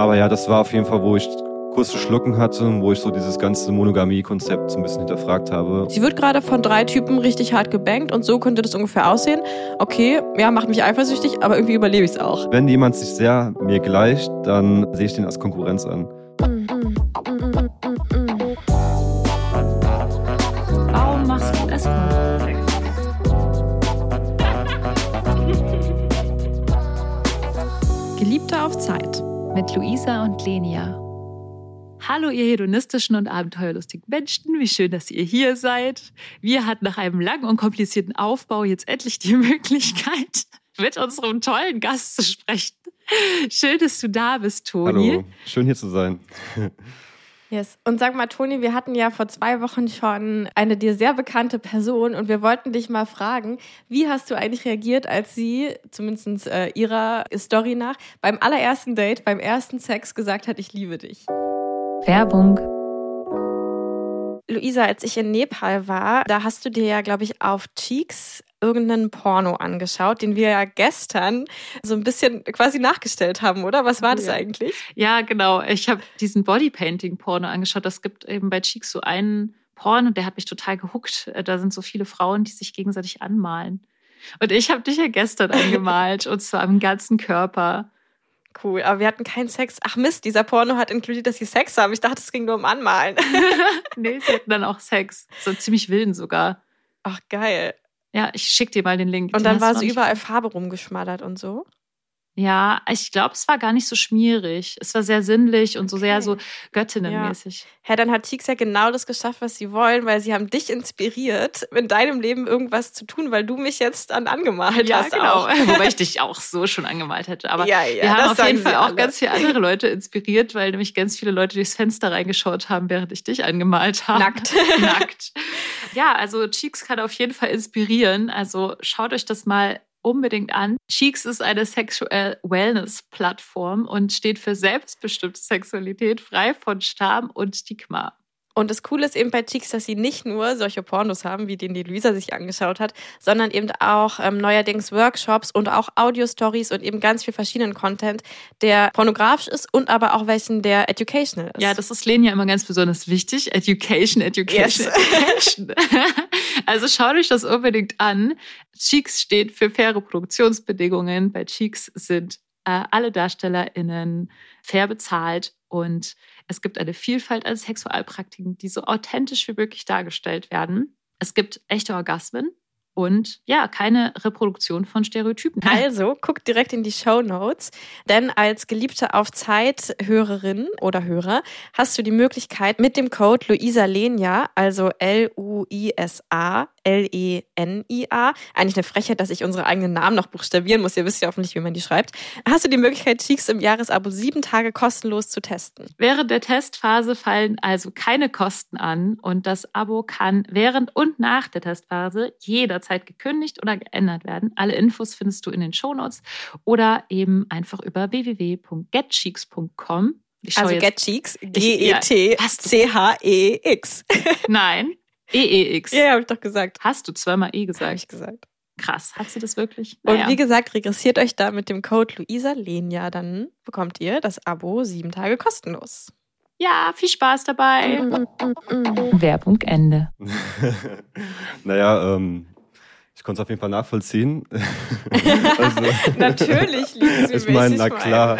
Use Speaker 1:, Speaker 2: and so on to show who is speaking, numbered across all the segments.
Speaker 1: Aber ja, das war auf jeden Fall, wo ich kurz zu schlucken hatte, wo ich so dieses ganze Monogamie-Konzept so ein bisschen hinterfragt habe.
Speaker 2: Sie wird gerade von drei Typen richtig hart gebankt und so könnte das ungefähr aussehen. Okay, ja, macht mich eifersüchtig, aber irgendwie überlebe ich es auch.
Speaker 1: Wenn jemand sich sehr mir gleicht, dann sehe ich den als Konkurrenz an.
Speaker 3: Lenia. Hallo, ihr hedonistischen und abenteuerlustigen Menschen. Wie schön, dass ihr hier seid. Wir hatten nach einem langen und komplizierten Aufbau jetzt endlich die Möglichkeit, mit unserem tollen Gast zu sprechen. Schön, dass du da bist, Toni.
Speaker 1: Hallo, schön hier zu sein.
Speaker 2: Yes. Und sag mal, Toni, wir hatten ja vor zwei Wochen schon eine dir sehr bekannte Person und wir wollten dich mal fragen, wie hast du eigentlich reagiert, als sie, zumindest äh, ihrer Story nach, beim allerersten Date, beim ersten Sex gesagt hat, ich liebe dich?
Speaker 3: Werbung.
Speaker 2: Luisa, als ich in Nepal war, da hast du dir ja, glaube ich, auf Cheeks irgendeinen Porno angeschaut, den wir ja gestern so ein bisschen quasi nachgestellt haben, oder? Was war das
Speaker 3: ja.
Speaker 2: eigentlich?
Speaker 3: Ja, genau. Ich habe diesen Bodypainting-Porno angeschaut. Das gibt eben bei Cheeks so einen Porno, der hat mich total gehuckt. Da sind so viele Frauen, die sich gegenseitig anmalen. Und ich habe dich ja gestern angemalt, und zwar am ganzen Körper.
Speaker 2: Cool, aber wir hatten keinen Sex. Ach Mist, dieser Porno hat inkludiert, dass sie Sex haben. Ich dachte, es ging nur um Anmalen.
Speaker 3: nee, sie hatten dann auch Sex. So ziemlich wilden sogar.
Speaker 2: Ach, geil.
Speaker 3: Ja, ich schick dir mal den Link.
Speaker 2: Und dann war so überall Farbe rumgeschmattert und so.
Speaker 3: Ja, ich glaube, es war gar nicht so schmierig. Es war sehr sinnlich und so sehr so göttinnenmäßig.
Speaker 2: Ja. Hä, dann hat Tix ja genau das geschafft, was sie wollen, weil sie haben dich inspiriert, in deinem Leben irgendwas zu tun, weil du mich jetzt an angemalt
Speaker 3: ja,
Speaker 2: hast.
Speaker 3: Genau.
Speaker 2: Auch.
Speaker 3: Wobei ich dich auch so schon angemalt hätte. Aber
Speaker 2: ja, ja,
Speaker 3: wir haben auf jeden Fall auch
Speaker 2: alle.
Speaker 3: ganz viele andere Leute inspiriert, weil nämlich ganz viele Leute durchs Fenster reingeschaut haben, während ich dich angemalt habe.
Speaker 2: Nackt.
Speaker 3: Nackt. Ja, also Cheeks kann auf jeden Fall inspirieren. Also schaut euch das mal unbedingt an. Cheeks ist eine Sexual Wellness Plattform und steht für selbstbestimmte Sexualität, frei von Scham und Stigma.
Speaker 2: Und das Coole ist eben bei Cheeks, dass sie nicht nur solche Pornos haben, wie den die Luisa sich angeschaut hat, sondern eben auch ähm, neuerdings Workshops und auch Audio-Stories und eben ganz viel verschiedenen Content, der pornografisch ist und aber auch welchen, der educational ist.
Speaker 3: Ja, das ist Lenia immer ganz besonders wichtig. Education, Education,
Speaker 2: Yes.
Speaker 3: Education. also schaut euch das unbedingt an. Cheeks steht für faire Produktionsbedingungen. Bei Cheeks sind äh, alle DarstellerInnen fair bezahlt und es gibt eine Vielfalt an Sexualpraktiken, die so authentisch wie möglich dargestellt werden. Es gibt echte Orgasmen und ja, keine Reproduktion von Stereotypen.
Speaker 2: Also, guckt direkt in die Show Notes, denn als Geliebte auf Zeit Hörerin oder Hörer hast du die Möglichkeit mit dem Code Luisa Lenia, also L-U-I-S-A L-E-N-I-A, eigentlich eine Frechheit, dass ich unsere eigenen Namen noch buchstabieren muss. Ihr wisst ja hoffentlich, wie man die schreibt. Hast du die Möglichkeit, Cheeks im Jahresabo sieben Tage kostenlos zu testen?
Speaker 3: Während der Testphase fallen also keine Kosten an und das Abo kann während und nach der Testphase jederzeit gekündigt oder geändert werden. Alle Infos findest du in den Shownotes oder eben einfach über www.getcheeks.com.
Speaker 2: Also
Speaker 3: jetzt-
Speaker 2: Get Cheeks,
Speaker 3: Ja,
Speaker 2: G-E-T-C-H-E-X.
Speaker 3: Nein, EEX.
Speaker 2: Ja, habe ich doch gesagt.
Speaker 3: Hast du zweimal E
Speaker 2: Habe
Speaker 3: gesagt?
Speaker 2: ich gesagt.
Speaker 3: Krass, hat sie das wirklich?
Speaker 2: Und
Speaker 3: Naja.
Speaker 2: wie gesagt, regressiert euch da mit dem Code Luisa Lenia, dann bekommt ihr das Abo sieben Tage kostenlos.
Speaker 3: ja, viel Spaß dabei.
Speaker 2: Mm,
Speaker 3: Werbung Ende.
Speaker 1: naja, ähm, ich konnte es auf jeden Fall nachvollziehen. also,
Speaker 2: Natürlich lieben sie
Speaker 1: ich
Speaker 2: mich.
Speaker 1: meine, na klar.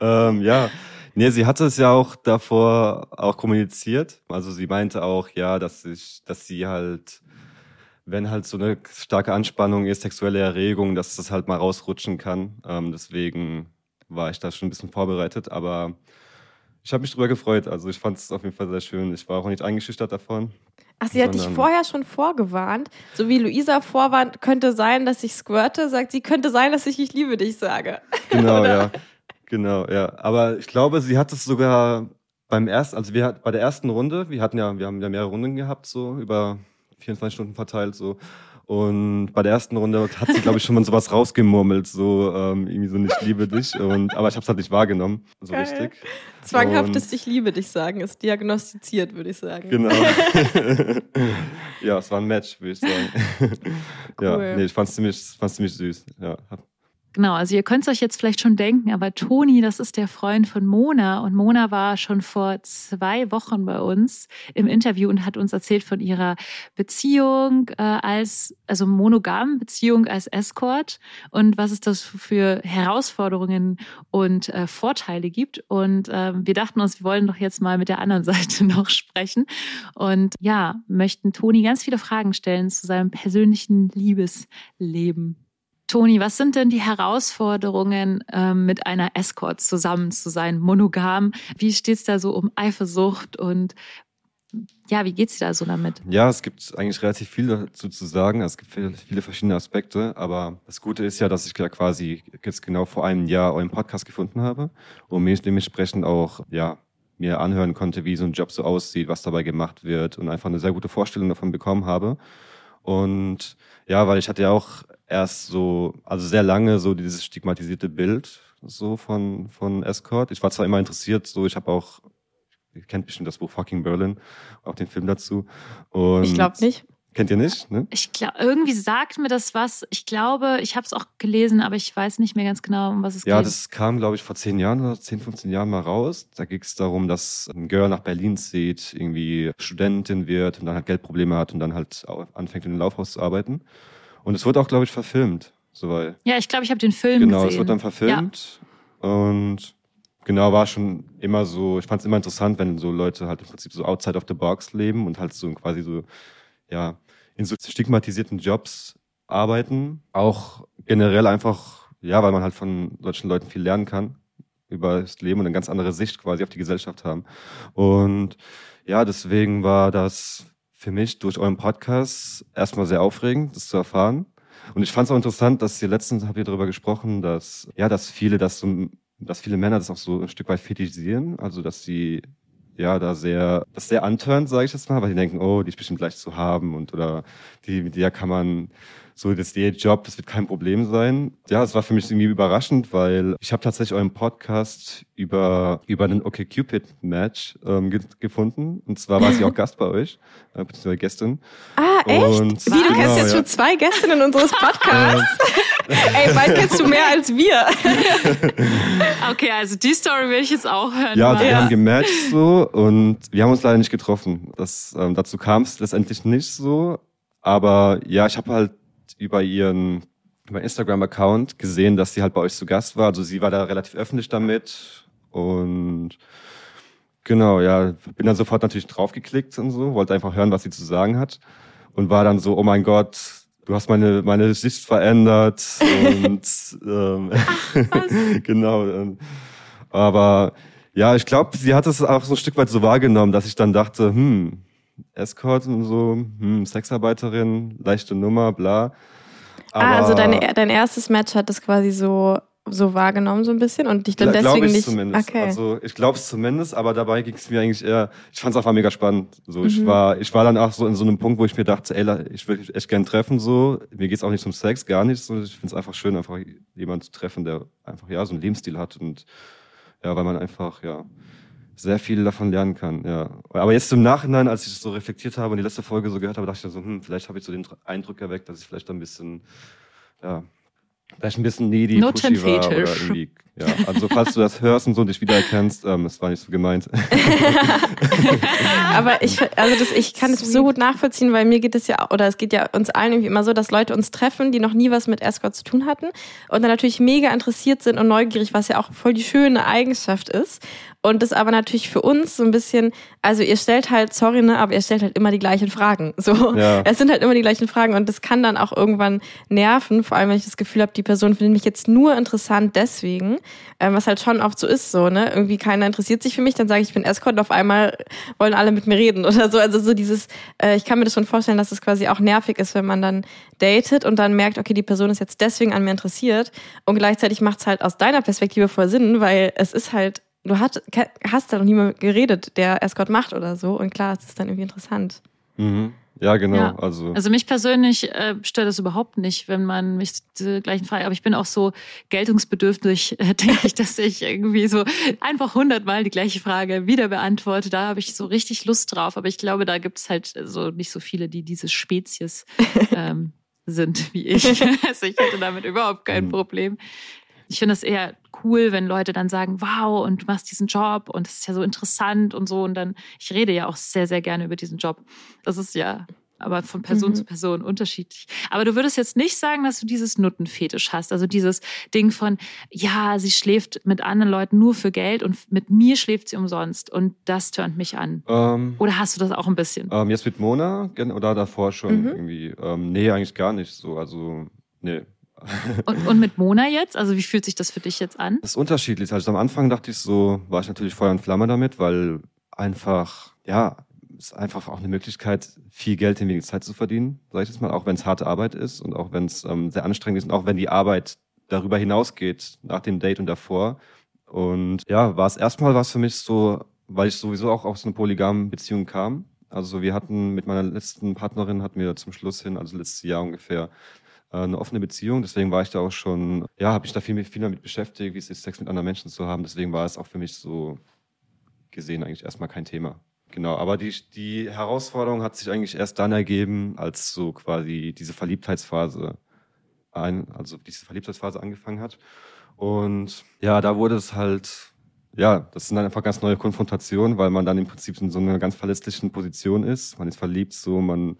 Speaker 1: ähm, ja. Nee, sie hatte es ja auch davor auch kommuniziert. Also sie meinte auch, ja, dass ich, dass sie halt, wenn halt so eine starke Anspannung ist, sexuelle Erregung, dass das halt mal rausrutschen kann. Ähm, deswegen war ich da schon ein bisschen vorbereitet, aber ich habe mich drüber gefreut. Also ich fand es auf jeden Fall sehr schön. Ich war auch nicht eingeschüchtert davon.
Speaker 2: Ach, sie hat dich vorher schon vorgewarnt. So wie Luisa vorwarnt, könnte sein, dass ich squirte, sagt sie, könnte sein, dass ich ich liebe dich sage.
Speaker 1: Genau, ja. Genau, ja. Aber ich glaube, sie hat es sogar beim ersten, also wir hat bei der ersten Runde, wir hatten ja, wir haben ja mehrere Runden gehabt, so über 24 Stunden verteilt, so. Und bei der ersten Runde hat sie, glaube ich, schon mal sowas rausgemurmelt, so ähm, irgendwie so nicht liebe dich. Und aber ich habe es halt nicht wahrgenommen, so
Speaker 2: Geil.
Speaker 1: richtig.
Speaker 2: Zwanghaftes
Speaker 1: Und-
Speaker 2: Ich liebe dich sagen ist diagnostiziert, würde ich sagen.
Speaker 1: Genau. ja, es war ein Match, würde ich sagen. ja,
Speaker 2: Cool.
Speaker 1: nee, ich fand's ziemlich, fand's ziemlich süß. Ja, hab,
Speaker 3: Genau, also ihr könnt es euch jetzt vielleicht schon denken, aber Toni, das ist der Freund von Mona und Mona war schon vor zwei Wochen bei uns im Interview und hat uns erzählt von ihrer Beziehung äh, als, also monogamen Beziehung als Escort und was es das für Herausforderungen und äh, Vorteile gibt. Und äh, wir dachten uns, wir wollen doch jetzt mal mit der anderen Seite noch sprechen und ja, möchten Toni ganz viele Fragen stellen zu seinem persönlichen Liebesleben. Toni, was sind denn die Herausforderungen, ähm, mit einer Escort zusammen zu sein, monogam? Wie steht es da so um Eifersucht und ja, wie geht's dir da so damit?
Speaker 1: Ja, es gibt eigentlich relativ viel dazu zu sagen. Es gibt viele, verschiedene Aspekte, aber das Gute ist ja, dass ich ja quasi jetzt genau vor einem Jahr euren Podcast gefunden habe und mich dementsprechend auch ja mir anhören konnte, wie so ein Job so aussieht, was dabei gemacht wird und einfach eine sehr gute Vorstellung davon bekommen habe. Und ja, weil ich hatte ja auch erst so, also sehr lange so dieses stigmatisierte Bild so von, von Escort. Ich war zwar immer interessiert, so ich habe auch, ihr kennt bestimmt das Buch Fucking Berlin, auch den Film dazu.
Speaker 2: Und ich glaube nicht.
Speaker 1: Kennt ihr nicht? Ne?
Speaker 3: Ich glaube, irgendwie sagt mir das was. Ich glaube, ich habe es auch gelesen, aber ich weiß nicht mehr ganz genau, um was es
Speaker 1: ja,
Speaker 3: geht.
Speaker 1: Ja, das kam, glaube ich, vor zehn Jahren oder zehn, 15 Jahren mal raus. Da ging es darum, dass ein Girl nach Berlin zieht, irgendwie Studentin wird und dann halt Geldprobleme hat und dann halt anfängt in einem Laufhaus zu arbeiten. Und es wurde auch, glaube ich, verfilmt. So,
Speaker 3: ja, ich glaube, ich habe den Film
Speaker 1: genau,
Speaker 3: gesehen.
Speaker 1: Genau, es wird dann verfilmt. Ja. Und genau, war schon immer so, ich fand es immer interessant, wenn so Leute halt im Prinzip so outside of the box leben und halt so quasi so, ja, in so stigmatisierten Jobs arbeiten. Auch generell einfach, ja, weil man halt von solchen Leuten viel lernen kann über das Leben und eine ganz andere Sicht quasi auf die Gesellschaft haben. Und ja, deswegen war das für mich durch euren Podcast erstmal sehr aufregend, das zu erfahren. Und ich fand es auch interessant, dass ihr letztens habt ihr darüber gesprochen, dass ja, dass viele das so, dass viele Männer das auch so ein Stück weit fetischisieren, also dass sie ja da sehr, das sehr antörnt, sage ich jetzt mal, weil die denken, oh, die ist bestimmt leicht zu haben und oder die mit der kann man so das Job, das wird kein Problem sein. Ja, es war für mich irgendwie überraschend, weil ich habe tatsächlich euren Podcast über über einen Okay Cupid Match ähm, ge gefunden und zwar war sie auch Gast bei euch, äh, beziehungsweise Gästin.
Speaker 2: Ah echt? Und, Wie du genau, kennst jetzt ja. schon zwei Gästinnen unseres Podcasts? Ey, bald kennst du mehr als wir.
Speaker 3: okay, also die Story will ich jetzt auch hören.
Speaker 1: Ja, wir haben gematcht so und wir haben uns leider nicht getroffen. Das ähm, dazu kam es letztendlich nicht so. Aber ja, ich habe halt über ihren über Instagram-Account gesehen, dass sie halt bei euch zu Gast war. Also sie war da relativ öffentlich damit und genau, ja, bin dann sofort natürlich draufgeklickt und so, wollte einfach hören, was sie zu sagen hat und war dann so, oh mein Gott, du hast meine meine Sicht verändert und ähm, genau. Ähm, aber ja, ich glaube, sie hat es auch so ein Stück weit so wahrgenommen, dass ich dann dachte, hm, Escort und so, hm, Sexarbeiterin, leichte Nummer, bla.
Speaker 2: Aber ah, also deine, dein erstes Match hat das quasi so, so wahrgenommen, so ein bisschen und dich dann deswegen ich nicht.
Speaker 1: Zumindest. Okay. Also ich glaube es zumindest, aber dabei ging es mir eigentlich eher, ich fand es einfach mega spannend. So, mhm. ich war, ich war dann auch so in so einem Punkt, wo ich mir dachte, ey, ich will echt gern treffen, so. Mir geht's auch nicht zum Sex, gar nicht. So. Ich finde es einfach schön, einfach jemanden zu treffen, der einfach ja so einen Lebensstil hat und ja, weil man einfach, ja, sehr viel davon lernen kann, ja. Aber jetzt im Nachhinein, als ich so reflektiert habe und die letzte Folge so gehört habe, dachte ich so, hm, vielleicht habe ich so den Eindruck erweckt, dass ich vielleicht ein bisschen, ja, vielleicht ein bisschen needy, pushy war oder irgendwie, ja. Also falls du das hörst und so dich wiedererkennst, ähm, es war nicht so gemeint.
Speaker 2: Aber ich, also das, ich kann es so gut nachvollziehen, weil mir geht es ja, oder es geht ja uns allen irgendwie immer so, dass Leute uns treffen, die noch nie was mit Escort zu tun hatten und dann natürlich mega interessiert sind und neugierig, was ja auch voll die schöne Eigenschaft ist. Und das aber natürlich für uns so ein bisschen, also ihr stellt halt, sorry, ne, aber ihr stellt halt immer die gleichen Fragen. So, ja. es sind halt immer die gleichen Fragen und das kann dann auch irgendwann nerven, vor allem wenn ich das Gefühl habe, die Person findet mich jetzt nur interessant deswegen, ähm, was halt schon oft so ist, so, ne, irgendwie keiner interessiert sich für mich, dann sage ich, ich bin Escort und auf einmal wollen alle mit mir reden oder so. Also so dieses, äh, ich kann mir das schon vorstellen, dass es das quasi auch nervig ist, wenn man dann datet und dann merkt, okay, die Person ist jetzt deswegen an mir interessiert und gleichzeitig macht es halt aus deiner Perspektive voll Sinn, weil es ist halt du hast, hast da noch niemand geredet, der Escort macht oder so. Und klar, es ist dann irgendwie interessant.
Speaker 1: Mhm. Ja, genau. Ja. Also.
Speaker 3: also mich persönlich äh, stört das überhaupt nicht, wenn man mich diese gleichen Fragen, aber ich bin auch so geltungsbedürftig, äh, denke ich, dass ich irgendwie so einfach hundertmal die gleiche Frage wieder beantworte. Da habe ich so richtig Lust drauf. Aber ich glaube, da gibt es halt so nicht so viele, die diese Spezies ähm, sind wie ich. also ich hätte damit überhaupt kein mhm. Problem. Ich finde es eher cool, wenn Leute dann sagen, wow, und du machst diesen Job und es ist ja so interessant und so. Und dann, ich rede ja auch sehr, sehr gerne über diesen Job. Das ist ja aber von Person mhm. zu Person unterschiedlich. Aber du würdest jetzt nicht sagen, dass du dieses Nuttenfetisch hast, also dieses Ding von, ja, sie schläft mit anderen Leuten nur für Geld und mit mir schläft sie umsonst und das tönt mich an. Ähm, oder hast du das auch ein bisschen?
Speaker 1: Ähm, jetzt mit Mona oder davor schon mhm. irgendwie? Ähm, nee, eigentlich gar nicht so. Also, nee.
Speaker 3: Und, und mit Mona jetzt? Also wie fühlt sich das für dich jetzt an?
Speaker 1: Das ist unterschiedlich. Also am Anfang dachte ich so, war ich natürlich Feuer und Flamme damit, weil einfach, ja, ist einfach auch eine Möglichkeit, viel Geld in wenig Zeit zu verdienen, sage ich jetzt mal, auch wenn es harte Arbeit ist und auch wenn es ähm, sehr anstrengend ist und auch wenn die Arbeit darüber hinausgeht, nach dem Date und davor. Und ja, war es erstmal was für mich so, weil ich sowieso auch aus einer polygamen Beziehung kam. Also wir hatten mit meiner letzten Partnerin hatten wir zum Schluss hin, also letztes Jahr ungefähr, äh, eine offene Beziehung. Deswegen war ich da auch schon, ja, habe ich da viel, viel damit beschäftigt, wie es ist, Sex mit anderen Menschen zu haben. Deswegen war es auch für mich so gesehen eigentlich erstmal kein Thema. Genau, aber die, die Herausforderung hat sich eigentlich erst dann ergeben, als so quasi diese Verliebtheitsphase ein, also diese Verliebtheitsphase angefangen hat. Und ja, da wurde es halt, ja, das sind dann einfach ganz neue Konfrontationen, weil man dann im Prinzip in so einer ganz verletzlichen Position ist. Man ist verliebt, so, man,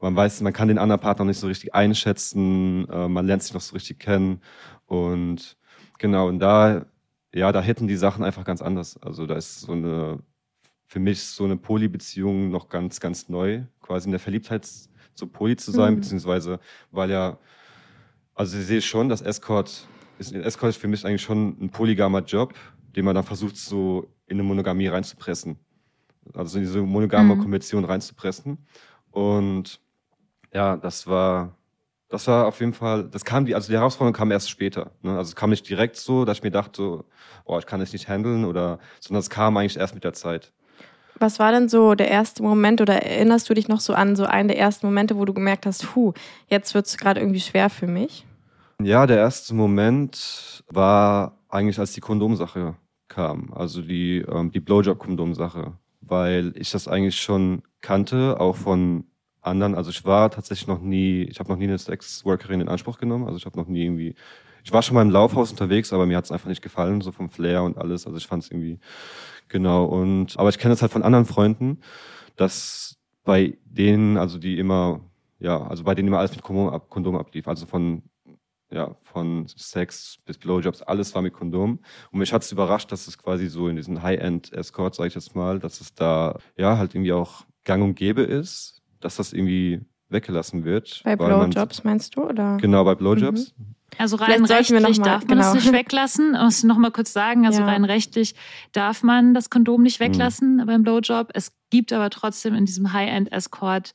Speaker 1: man weiß, man kann den anderen Partner nicht so richtig einschätzen, äh, man lernt sich noch so richtig kennen. Und genau, und da, ja, da hätten die Sachen einfach ganz anders. Also da ist so eine für mich so eine Poly-Beziehung noch ganz, ganz neu, quasi in der Verliebtheit so Poly zu sein, mhm. beziehungsweise, weil ja, also ich sehe schon, dass Escort, ist, Escort ist für mich eigentlich schon ein polygamer Job, den man dann versucht, so in eine Monogamie reinzupressen. Also in diese monogame mhm. Konvention reinzupressen. Und ja, das war, das war auf jeden Fall, das kam, die, also die Herausforderung kam erst später. Ne? Also es kam nicht direkt so, dass ich mir dachte, oh, ich kann das nicht handeln oder, sondern es kam eigentlich erst mit der Zeit.
Speaker 2: Was war denn so der erste Moment oder erinnerst du dich noch so an so einen der ersten Momente, wo du gemerkt hast, puh, jetzt wird es gerade irgendwie schwer für mich?
Speaker 1: Ja, der erste Moment war eigentlich, als die Kondomsache kam, also die, ähm, die Blowjob-Kondomsache, weil ich das eigentlich schon kannte, auch von anderen. Also ich war tatsächlich noch nie, ich habe noch nie eine Sexworkerin in Anspruch genommen, also ich habe noch nie irgendwie ich war schon mal im Laufhaus unterwegs, aber mir hat es einfach nicht gefallen, so vom Flair und alles. Also ich fand es irgendwie genau. Und aber ich kenne das halt von anderen Freunden, dass bei denen, also die immer, ja, also bei denen immer alles mit Kondom, ab, Kondom ablief. Also von ja, von Sex bis Blowjobs, alles war mit Kondom. Und mich hat es überrascht, dass es quasi so in diesen High-End-Escort, sage ich jetzt mal, dass es da ja halt irgendwie auch gang und gäbe ist, dass das irgendwie weggelassen wird.
Speaker 2: Bei Blowjobs meinst du, oder?
Speaker 1: Genau, bei Blowjobs. Mhm.
Speaker 3: Also rein rechtlich mal, darf man genau. das nicht weglassen. Ich muss noch mal kurz sagen, also ja. rein rechtlich darf man das Kondom nicht weglassen mhm. beim Blowjob. Es gibt aber trotzdem in diesem High-End-Escort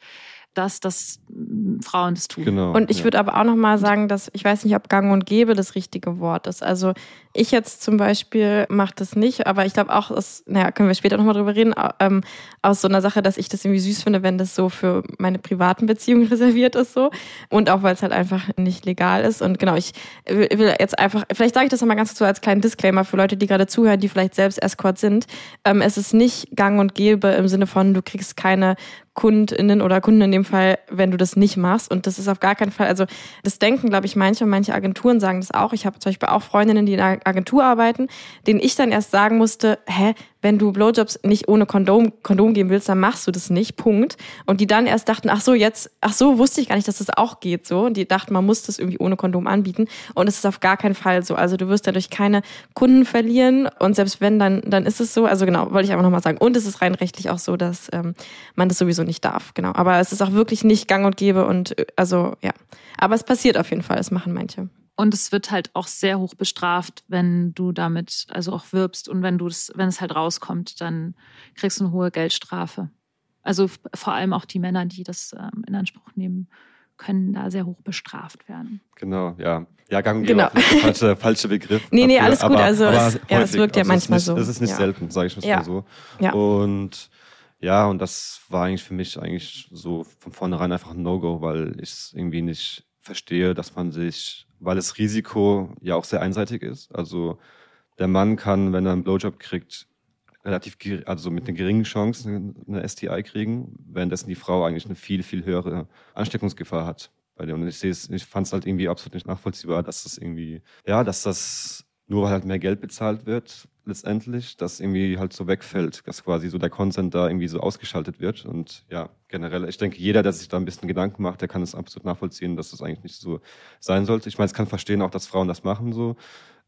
Speaker 3: dass das mm, Frauen das tun.
Speaker 2: Genau, und ich ja. würde aber auch noch mal sagen, dass ich weiß nicht, ob Gang und Gäbe das richtige Wort ist. Also ich jetzt zum Beispiel mache das nicht, aber ich glaube auch, das, naja, können wir später noch mal drüber reden, ähm, aus so einer Sache, dass ich das irgendwie süß finde, wenn das so für meine privaten Beziehungen reserviert ist so und auch weil es halt einfach nicht legal ist. Und genau, ich will jetzt einfach, vielleicht sage ich das nochmal ganz kurz so als kleinen Disclaimer für Leute, die gerade zuhören, die vielleicht selbst Escort sind. Ähm, es ist nicht Gang und Gäbe im Sinne von, du kriegst keine KundInnen oder Kunden in dem Fall, wenn du das nicht machst. Und das ist auf gar keinen Fall, also das denken, glaube ich, manche und manche Agenturen sagen das auch. Ich habe zum Beispiel auch Freundinnen, die in einer Agentur arbeiten, denen ich dann erst sagen musste, hä, wenn du Blowjobs nicht ohne Kondom, Kondom geben willst, dann machst du das nicht, Punkt. Und die dann erst dachten, ach so, jetzt, ach so, wusste ich gar nicht, dass das auch geht so. Und die dachten, man muss das irgendwie ohne Kondom anbieten. Und es ist auf gar keinen Fall so. Also du wirst dadurch keine Kunden verlieren. Und selbst wenn, dann, dann ist es so. Also genau, wollte ich einfach nochmal sagen. Und es ist rein rechtlich auch so, dass ähm, man das sowieso nicht darf. Genau. Aber es ist auch wirklich nicht gang und gäbe und äh, also ja. Aber es passiert auf jeden Fall. Es machen manche.
Speaker 3: Und es wird halt auch sehr hoch bestraft, wenn du damit also auch wirbst und wenn du es, wenn es halt rauskommt, dann kriegst du eine hohe Geldstrafe. Also vor allem auch die Männer, die das ähm, in Anspruch nehmen, können da sehr hoch bestraft werden.
Speaker 1: Genau, ja. Ja, gang genau. falsche, falsche Begriff.
Speaker 2: nee, nee, alles gut. Aber, also aber es, ja, es wirkt ja also manchmal nicht,
Speaker 1: so. Es ist nicht
Speaker 2: ja.
Speaker 1: selten, sage ich mal so. Ja. Und ja, und das war eigentlich für mich eigentlich so von vornherein einfach ein No-Go, weil ich es irgendwie nicht verstehe, dass man sich weil das Risiko ja auch sehr einseitig ist. Also der Mann kann, wenn er einen Blowjob kriegt, relativ, also mit einer geringen Chance eine STI kriegen, währenddessen die Frau eigentlich eine viel, viel höhere Ansteckungsgefahr hat. Und ich ich fand es halt irgendwie absolut nicht nachvollziehbar, dass das irgendwie, ja, dass das nur weil halt mehr Geld bezahlt wird, letztendlich, dass irgendwie halt so wegfällt, dass quasi so der Consent da irgendwie so ausgeschaltet wird. Und ja, generell, ich denke, jeder, der sich da ein bisschen Gedanken macht, der kann es absolut nachvollziehen, dass das eigentlich nicht so sein sollte. Ich meine, es kann verstehen auch, dass Frauen das machen so.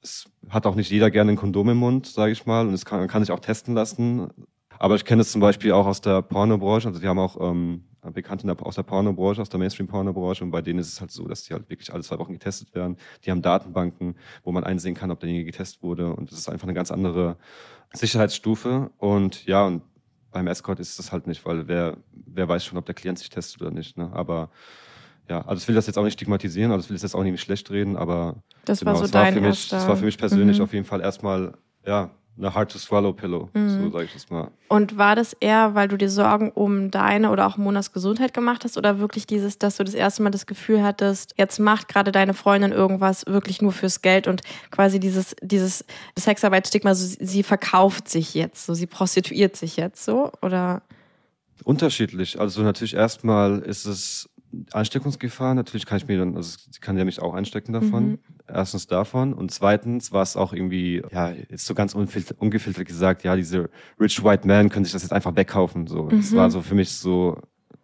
Speaker 1: Es hat auch nicht jeder gerne ein Kondom im Mund, sage ich mal, und es kann, kann sich auch testen lassen. Aber ich kenne es zum Beispiel auch aus der Pornobranche. Also wir haben auch ähm, Bekannte aus der Pornobranche, aus der Mainstream-Pornobranche und bei denen ist es halt so, dass die halt wirklich alle zwei Wochen getestet werden. Die haben Datenbanken, wo man einsehen kann, ob derjenige getestet wurde und das ist einfach eine ganz andere Sicherheitsstufe und ja, und beim Escort ist das halt nicht, weil wer, wer weiß schon, ob der Klient sich testet oder nicht, ne? aber ja, also ich will das jetzt auch nicht stigmatisieren, also ich will das jetzt auch nicht schlecht reden, aber
Speaker 2: das genau, war so dein
Speaker 1: war für
Speaker 2: mich,
Speaker 1: Das war für mich persönlich mhm. auf jeden Fall erstmal, ja, eine Hard-to-Swallow-Pillow, mhm. so sage ich das mal.
Speaker 2: Und war das eher, weil du dir Sorgen um deine oder auch Monas Gesundheit gemacht hast oder wirklich dieses, dass du das erste Mal das Gefühl hattest, jetzt macht gerade deine Freundin irgendwas wirklich nur fürs Geld und quasi dieses, dieses Sexarbeit-Stigma, so, sie verkauft sich jetzt, so sie prostituiert sich jetzt so oder?
Speaker 1: Unterschiedlich. Also natürlich erstmal ist es Ansteckungsgefahr, natürlich kann ich mir dann, also sie kann ja mich auch anstecken davon. Mhm. Erstens davon. Und zweitens war es auch irgendwie, ja, jetzt so ganz ungefiltert gesagt, ja, diese Rich White Man können sich das jetzt einfach wegkaufen. So. Mhm. Das war so für mich so,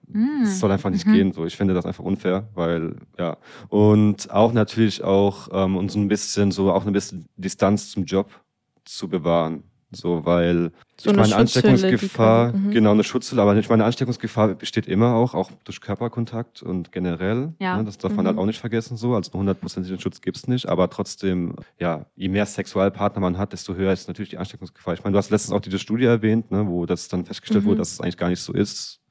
Speaker 1: mhm. das soll einfach nicht mhm. gehen. So, ich finde das einfach unfair, weil, ja. Und auch natürlich auch, um ähm, so ein bisschen, so auch ein bisschen Distanz zum Job zu bewahren. So, weil so ich meine Ansteckungsgefahr, mhm. genau eine Schutzhülle, aber ich meine Ansteckungsgefahr besteht immer auch, auch durch Körperkontakt und generell. Ja. Ne, das darf man halt mhm. auch nicht vergessen so. Also hundertprozentigen Schutz gibt's nicht, aber trotzdem, ja, je mehr Sexualpartner man hat, desto höher ist natürlich die Ansteckungsgefahr. Ich meine, du hast letztens auch diese Studie erwähnt, ne, wo das dann festgestellt mhm. wurde, dass es eigentlich gar nicht so ist.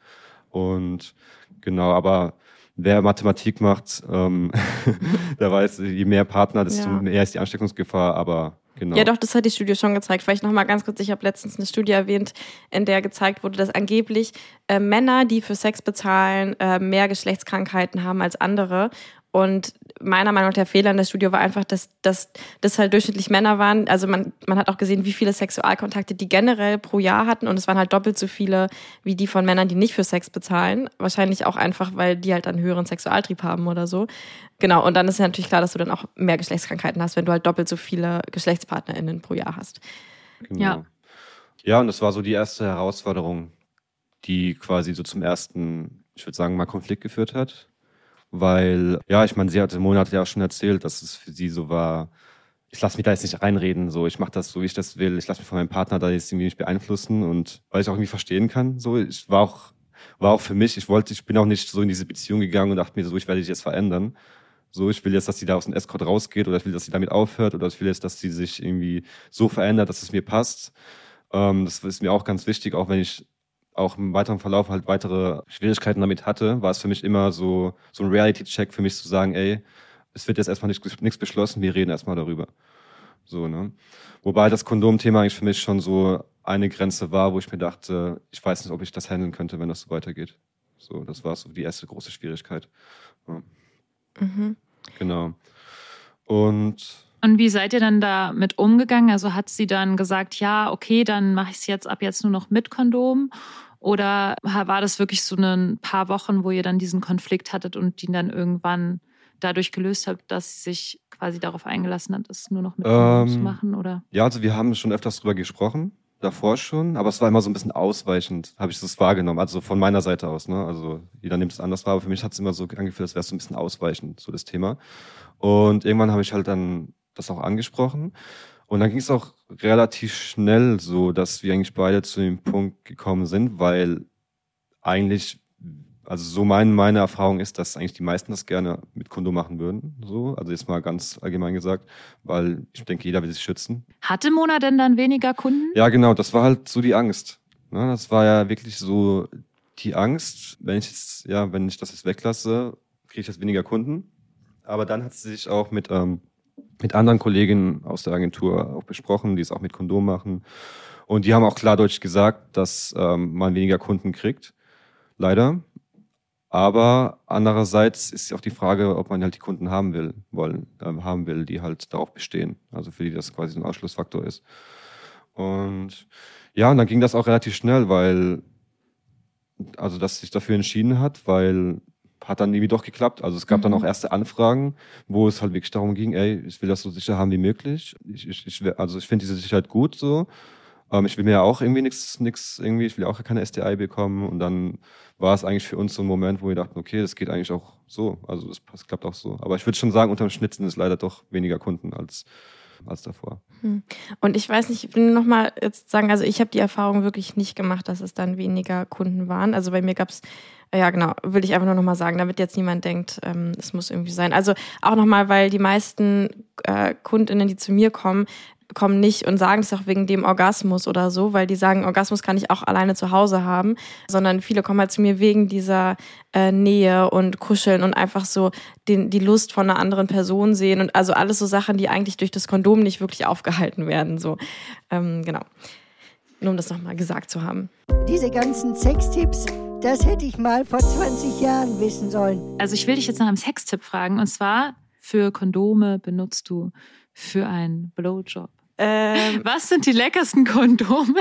Speaker 1: Und genau, aber wer Mathematik macht, ähm, der weiß, je mehr Partner, desto ja. mehr ist die Ansteckungsgefahr, aber Genau.
Speaker 2: Ja, doch, das hat die Studie schon gezeigt. Vielleicht noch mal ganz kurz, ich habe letztens eine Studie erwähnt, in der gezeigt wurde, dass angeblich äh, Männer, die für Sex bezahlen, äh, mehr Geschlechtskrankheiten haben als andere. Und meiner Meinung nach der Fehler in der Studie war einfach, dass, dass das halt durchschnittlich Männer waren. Also man, man hat auch gesehen, wie viele Sexualkontakte die generell pro Jahr hatten. Und es waren halt doppelt so viele wie die von Männern, die nicht für Sex bezahlen. Wahrscheinlich auch einfach, weil die halt einen höheren Sexualtrieb haben oder so. Genau. Und dann ist ja natürlich klar, dass du dann auch mehr Geschlechtskrankheiten hast, wenn du halt doppelt so viele GeschlechtspartnerInnen pro Jahr hast.
Speaker 1: Genau. Ja. Ja, und das war so die erste Herausforderung, die quasi so zum ersten, ich würde sagen, mal Konflikt geführt hat weil, ja, ich meine, sie hatte Monate ja auch schon erzählt, dass es für sie so war, ich lasse mich da jetzt nicht reinreden, so ich mache das so, wie ich das will, ich lasse mich von meinem Partner da jetzt irgendwie nicht beeinflussen und weil ich auch irgendwie verstehen kann, so ich war auch war auch für mich, ich wollte, ich bin auch nicht so in diese Beziehung gegangen und dachte mir so, ich werde dich jetzt verändern. So, ich will jetzt, dass sie da aus dem Escort rausgeht oder ich will, dass sie damit aufhört oder ich will jetzt, dass sie sich irgendwie so verändert, dass es mir passt. Ähm, das ist mir auch ganz wichtig, auch wenn ich auch im weiteren Verlauf halt weitere Schwierigkeiten damit hatte, war es für mich immer so, so ein Reality-Check für mich zu sagen, ey, es wird jetzt erstmal nichts, nichts beschlossen, wir reden erstmal darüber. So, ne? Wobei das Kondom-Thema eigentlich für mich schon so eine Grenze war, wo ich mir dachte, ich weiß nicht, ob ich das handeln könnte, wenn das so weitergeht. So, das war so die erste große Schwierigkeit. Ja. Mhm. Genau. Und
Speaker 3: und wie seid ihr dann damit umgegangen? Also hat sie dann gesagt, ja, okay, dann mache ich es jetzt ab jetzt nur noch mit Kondom? Oder war das wirklich so ein paar Wochen, wo ihr dann diesen Konflikt hattet und ihn dann irgendwann dadurch gelöst habt, dass sie sich quasi darauf eingelassen hat, es nur noch mit ähm, zu machen? Oder?
Speaker 1: Ja, also wir haben schon öfters drüber gesprochen, davor schon, aber es war immer so ein bisschen ausweichend, habe ich das wahrgenommen, also von meiner Seite aus. Ne? Also jeder nimmt es anders wahr, aber für mich hat es immer so angefühlt, als wäre es so ein bisschen ausweichend, so das Thema. Und irgendwann habe ich halt dann das auch angesprochen. Und dann ging es auch relativ schnell so, dass wir eigentlich beide zu dem Punkt gekommen sind, weil eigentlich, also so mein, meine Erfahrung ist, dass eigentlich die meisten das gerne mit Kondom machen würden. So, also jetzt mal ganz allgemein gesagt, weil ich denke, jeder will sich schützen.
Speaker 3: Hatte Mona denn dann weniger Kunden?
Speaker 1: Ja, genau, das war halt so die Angst. Ne? Das war ja wirklich so die Angst, wenn ich jetzt, ja, wenn ich das jetzt weglasse, kriege ich jetzt weniger Kunden. Aber dann hat sie sich auch mit ähm, mit anderen Kolleginnen aus der Agentur auch besprochen, die es auch mit Kondom machen. Und die haben auch klar deutlich gesagt, dass ähm, man weniger Kunden kriegt. Leider. Aber andererseits ist auch die Frage, ob man halt die Kunden haben will, wollen, äh, haben will, die halt darauf bestehen. Also für die das quasi ein Ausschlussfaktor ist. Und ja, und dann ging das auch relativ schnell, weil, also dass sich dafür entschieden hat, weil hat dann irgendwie doch geklappt. Also es gab
Speaker 3: Mhm.
Speaker 1: dann auch erste Anfragen, wo es halt wirklich darum ging, ey, ich will das so sicher haben wie möglich. Ich, ich, ich also ich finde diese Sicherheit gut so. Ähm, ich will mir ja auch irgendwie nichts, nichts irgendwie, ich will auch keine STI bekommen. Und dann war es eigentlich für uns so ein Moment, wo wir dachten, okay, das geht eigentlich auch so. Also das, das klappt auch so. Aber ich würde schon sagen, unterm Schnitt sind es leider doch weniger Kunden als, als davor.
Speaker 2: Und ich weiß nicht, ich will noch mal jetzt sagen, also ich habe die Erfahrung wirklich nicht gemacht, dass es dann weniger Kunden waren. Also bei mir gab's ja genau, will ich einfach nur noch mal sagen, damit jetzt niemand denkt, ähm, es muss irgendwie sein. Also auch noch mal, weil die meisten äh, Kundinnen, die zu mir kommen, kommen nicht und sagen es auch wegen dem Orgasmus oder so, weil die sagen, Orgasmus kann ich auch alleine zu Hause haben, sondern viele kommen halt zu mir wegen dieser äh, Nähe und Kuscheln und einfach so den, die Lust von einer anderen Person sehen und also alles so Sachen, die eigentlich durch das Kondom nicht wirklich aufgehalten werden. So, ähm, genau. Nur um das nochmal gesagt zu haben.
Speaker 4: Diese ganzen Sextipps, das hätte ich mal vor 20 Jahren wissen sollen.
Speaker 3: Also ich will dich jetzt nach einem Sextipp fragen. Und zwar, für Kondome benutzt du für einen Blowjob.
Speaker 2: Ähm,
Speaker 3: Was sind die leckersten Kondome?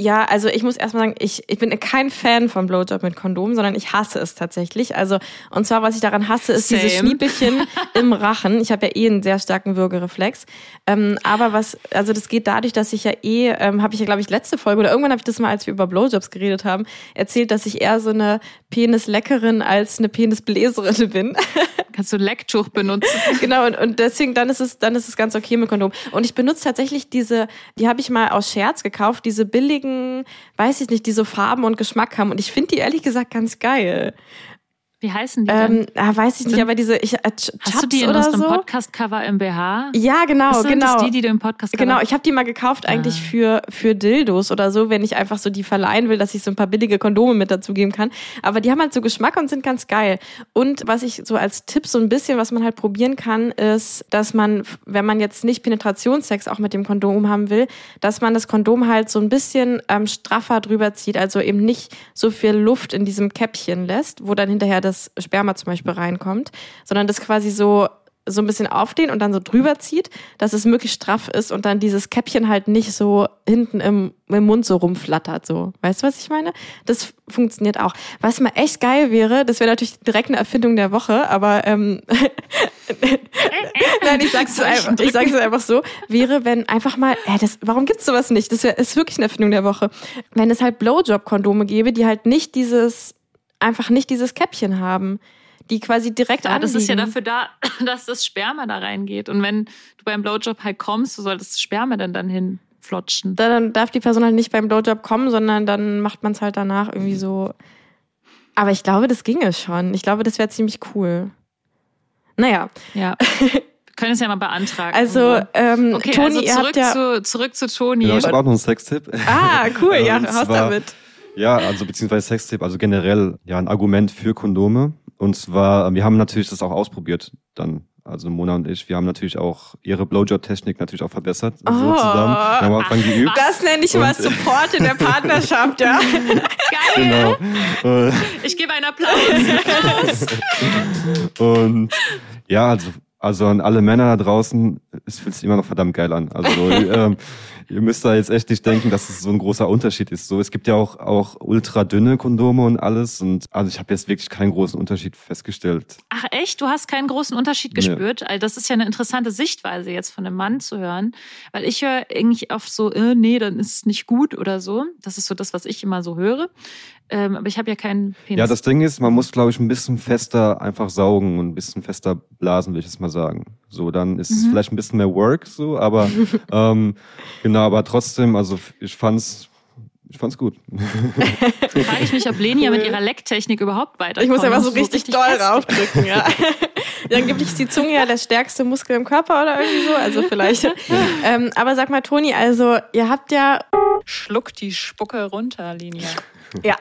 Speaker 2: Ja, also ich muss erstmal sagen, ich, ich bin kein Fan von Blowjob mit Kondom, sondern ich hasse es tatsächlich. Also, und zwar, was ich daran hasse, ist
Speaker 3: Same.
Speaker 2: Schniepelchen im Rachen. Ich habe ja eh einen sehr starken Würgereflex. Ähm, aber was, also das geht dadurch, dass ich ja eh, ähm, habe ich ja, glaube ich, letzte Folge oder irgendwann habe ich das mal, als wir über Blowjobs geredet haben, erzählt, dass ich eher so eine Penisleckerin als eine Penisbläserin bin.
Speaker 3: Kannst du Lecktuch benutzen?
Speaker 2: genau, und, und deswegen, dann ist es, dann ist es ganz okay mit Kondom. Und ich benutze tatsächlich diese, die habe ich mal aus Scherz gekauft, diese billigen, weiß ich nicht, die so Farben und Geschmack haben. Und ich finde die ehrlich gesagt ganz geil.
Speaker 3: Wie heißen die denn?
Speaker 2: Ähm, ah, weiß ich nicht,
Speaker 3: Sind-
Speaker 2: aber diese, ich, äh, Ch-
Speaker 3: Hast du
Speaker 2: Chaps
Speaker 3: die in
Speaker 2: oder
Speaker 3: unserem
Speaker 2: so?
Speaker 3: Podcast-Cover im BH?
Speaker 2: Ja, genau,
Speaker 3: Sind
Speaker 2: genau.
Speaker 3: das die, die du im Podcast
Speaker 2: Genau, ich habe die mal gekauft eigentlich
Speaker 3: Ah.
Speaker 2: für für Dildos oder so, wenn ich einfach so die verleihen will, dass ich so ein paar billige Kondome mit dazugeben kann. Aber die haben halt so Geschmack und sind ganz geil. Und was ich so als Tipp so ein bisschen, was man halt probieren kann, ist, dass man, wenn man jetzt nicht Penetrationssex auch mit dem Kondom haben will, dass man das Kondom halt so ein bisschen ähm, straffer drüber zieht, also eben nicht so viel Luft in diesem Käppchen lässt, wo dann hinterher das Sperma zum Beispiel reinkommt, sondern das quasi so so ein bisschen aufdehnt und dann so drüber zieht, dass es möglichst straff ist und dann dieses Käppchen halt nicht so hinten im, im Mund so rumflattert. So. Weißt du, was ich meine? Das funktioniert auch. Was mal echt geil wäre, das wäre natürlich direkt eine Erfindung der Woche, aber ähm, nein, ich sag's, einfach, ich sag's einfach so, wäre, wenn einfach mal, äh, das, warum gibt's sowas nicht? Das wär, ist wirklich eine Erfindung der Woche. Wenn es halt Blowjob-Kondome gäbe, die halt nicht dieses, einfach nicht dieses Käppchen haben, die quasi direkt
Speaker 3: Ja, das ist ja
Speaker 2: anliegen.
Speaker 3: dafür da, dass das Sperma da reingeht. Und wenn du beim Blowjob halt kommst, du solltest das Sperma dann, dann hinflotschen.
Speaker 2: dann darf die Person halt nicht beim Blowjob kommen, sondern dann macht man es halt danach irgendwie so. Aber ich glaube, das ginge schon. Ich glaube, das wäre ziemlich cool. Naja,
Speaker 3: Ja. Wir können es ja mal beantragen.
Speaker 2: also ähm,
Speaker 3: okay,
Speaker 2: Toni,
Speaker 3: also
Speaker 2: ihr
Speaker 3: zurück,
Speaker 2: habt ja.
Speaker 3: zu, zurück zu Toni.
Speaker 1: Genau, ich habe auch noch einen Sextipp.
Speaker 2: Ah, cool, ja,
Speaker 1: Und
Speaker 2: raus damit.
Speaker 1: Ja, also beziehungsweise Sextipp, also generell ja ein Argument für Kondome. Und zwar, wir haben natürlich das auch ausprobiert dann. Also Mona und ich, wir haben natürlich auch ihre Blowjob-Technik natürlich auch verbessert. So
Speaker 2: Oh.
Speaker 1: zusammen. Wir haben am Anfang geübt.
Speaker 2: Das nenne ich mal Support in der Partnerschaft, ja.
Speaker 3: Geil!
Speaker 1: Genau.
Speaker 3: Ich gebe einen Applaus.
Speaker 1: Und ja, also, also an alle Männer da draußen, es fühlt sich immer noch verdammt geil an. Also ähm, ihr müsst da jetzt echt nicht denken, dass es so ein großer Unterschied ist. So, es gibt ja auch auch ultra dünne Kondome und alles. Und also ich habe jetzt wirklich keinen großen Unterschied festgestellt.
Speaker 3: Ach echt? Du hast keinen großen Unterschied
Speaker 1: Nee.
Speaker 3: gespürt? Also das ist ja eine interessante Sichtweise jetzt von einem Mann zu hören. Weil ich höre irgendwie oft so, äh, nee, dann ist es nicht gut oder so. Das ist so das, was ich immer so höre. Ähm, aber ich habe ja keinen Penis.
Speaker 1: Ja, das Ding ist, man muss, glaube ich, ein bisschen fester einfach saugen und ein bisschen fester blasen, will ich jetzt mal sagen. So, dann ist es
Speaker 3: Mhm.
Speaker 1: vielleicht ein bisschen mehr Work, so, aber ähm, genau, aber trotzdem, also ich fand's, ich fand's gut.
Speaker 3: frage ich mich, ob Leni ja mit ihrer Lecktechnik überhaupt weiterkommt.
Speaker 2: Ich muss einfach so richtig, doll
Speaker 3: fest-
Speaker 2: raufdrücken, ja. Dann gibt ich die Zunge ja der stärkste Muskel im Körper oder irgendwie so, also vielleicht. ähm, aber sag mal, Toni, also ihr habt ja
Speaker 3: Schluck die Spucke runter, Leni.
Speaker 2: Ja,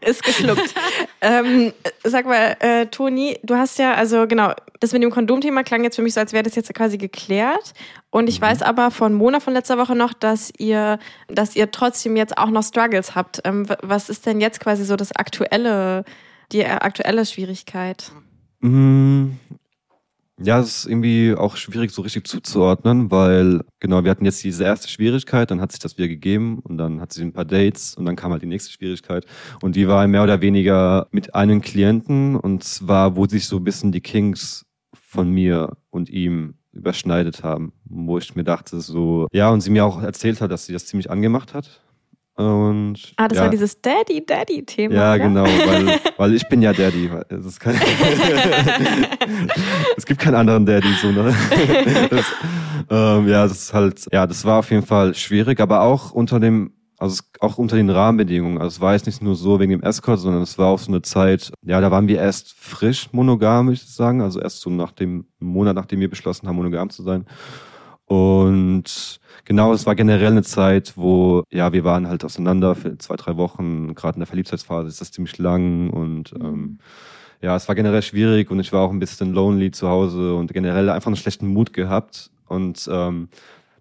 Speaker 2: ist geschluckt. ähm, sag mal, äh, Toni, du hast ja, also genau, das mit dem Kondomthema klang jetzt für mich so, als wäre das jetzt quasi geklärt. Und ich weiß aber von Mona von letzter Woche noch, dass ihr, dass ihr trotzdem jetzt auch noch Struggles habt. Ähm, was ist denn jetzt quasi so das aktuelle, die äh, aktuelle Schwierigkeit?
Speaker 1: Mm, Ja, es ist irgendwie auch schwierig so richtig zuzuordnen, weil genau, wir hatten jetzt diese erste Schwierigkeit, dann hat sich das wieder gegeben und dann hat sie ein paar Dates und dann kam halt die nächste Schwierigkeit und die war mehr oder weniger mit einem Klienten und zwar, wo sich so ein bisschen die Kings von mir und ihm überschneidet haben, wo ich mir dachte so, ja, und sie mir auch erzählt hat, dass sie das ziemlich angemacht hat und,
Speaker 2: ah, das
Speaker 1: ja.
Speaker 2: war dieses Daddy-Daddy-Thema.
Speaker 1: Ja,
Speaker 2: oder?
Speaker 1: genau, weil, weil ich bin ja Daddy. Kein es gibt keinen anderen Daddy, so, ne? Das, ähm, ja, das ist halt, ja, das war auf jeden Fall schwierig, aber auch unter dem, also auch unter den Rahmenbedingungen. Also es war jetzt nicht nur so wegen dem Escort, sondern es war auch so eine Zeit, ja, da waren wir erst frisch monogam, würde ich sagen. Also erst so nach dem Monat, nachdem wir beschlossen haben, monogam zu sein. Und genau, es war generell eine Zeit, wo, ja, wir waren halt auseinander für zwei, drei Wochen. Gerade in der Verliebtheitsphase ist das ziemlich lang und
Speaker 2: Mhm.
Speaker 1: ähm, ja, es war generell schwierig und ich war auch ein bisschen lonely zu Hause und generell einfach einen schlechten Mut gehabt. Und ähm,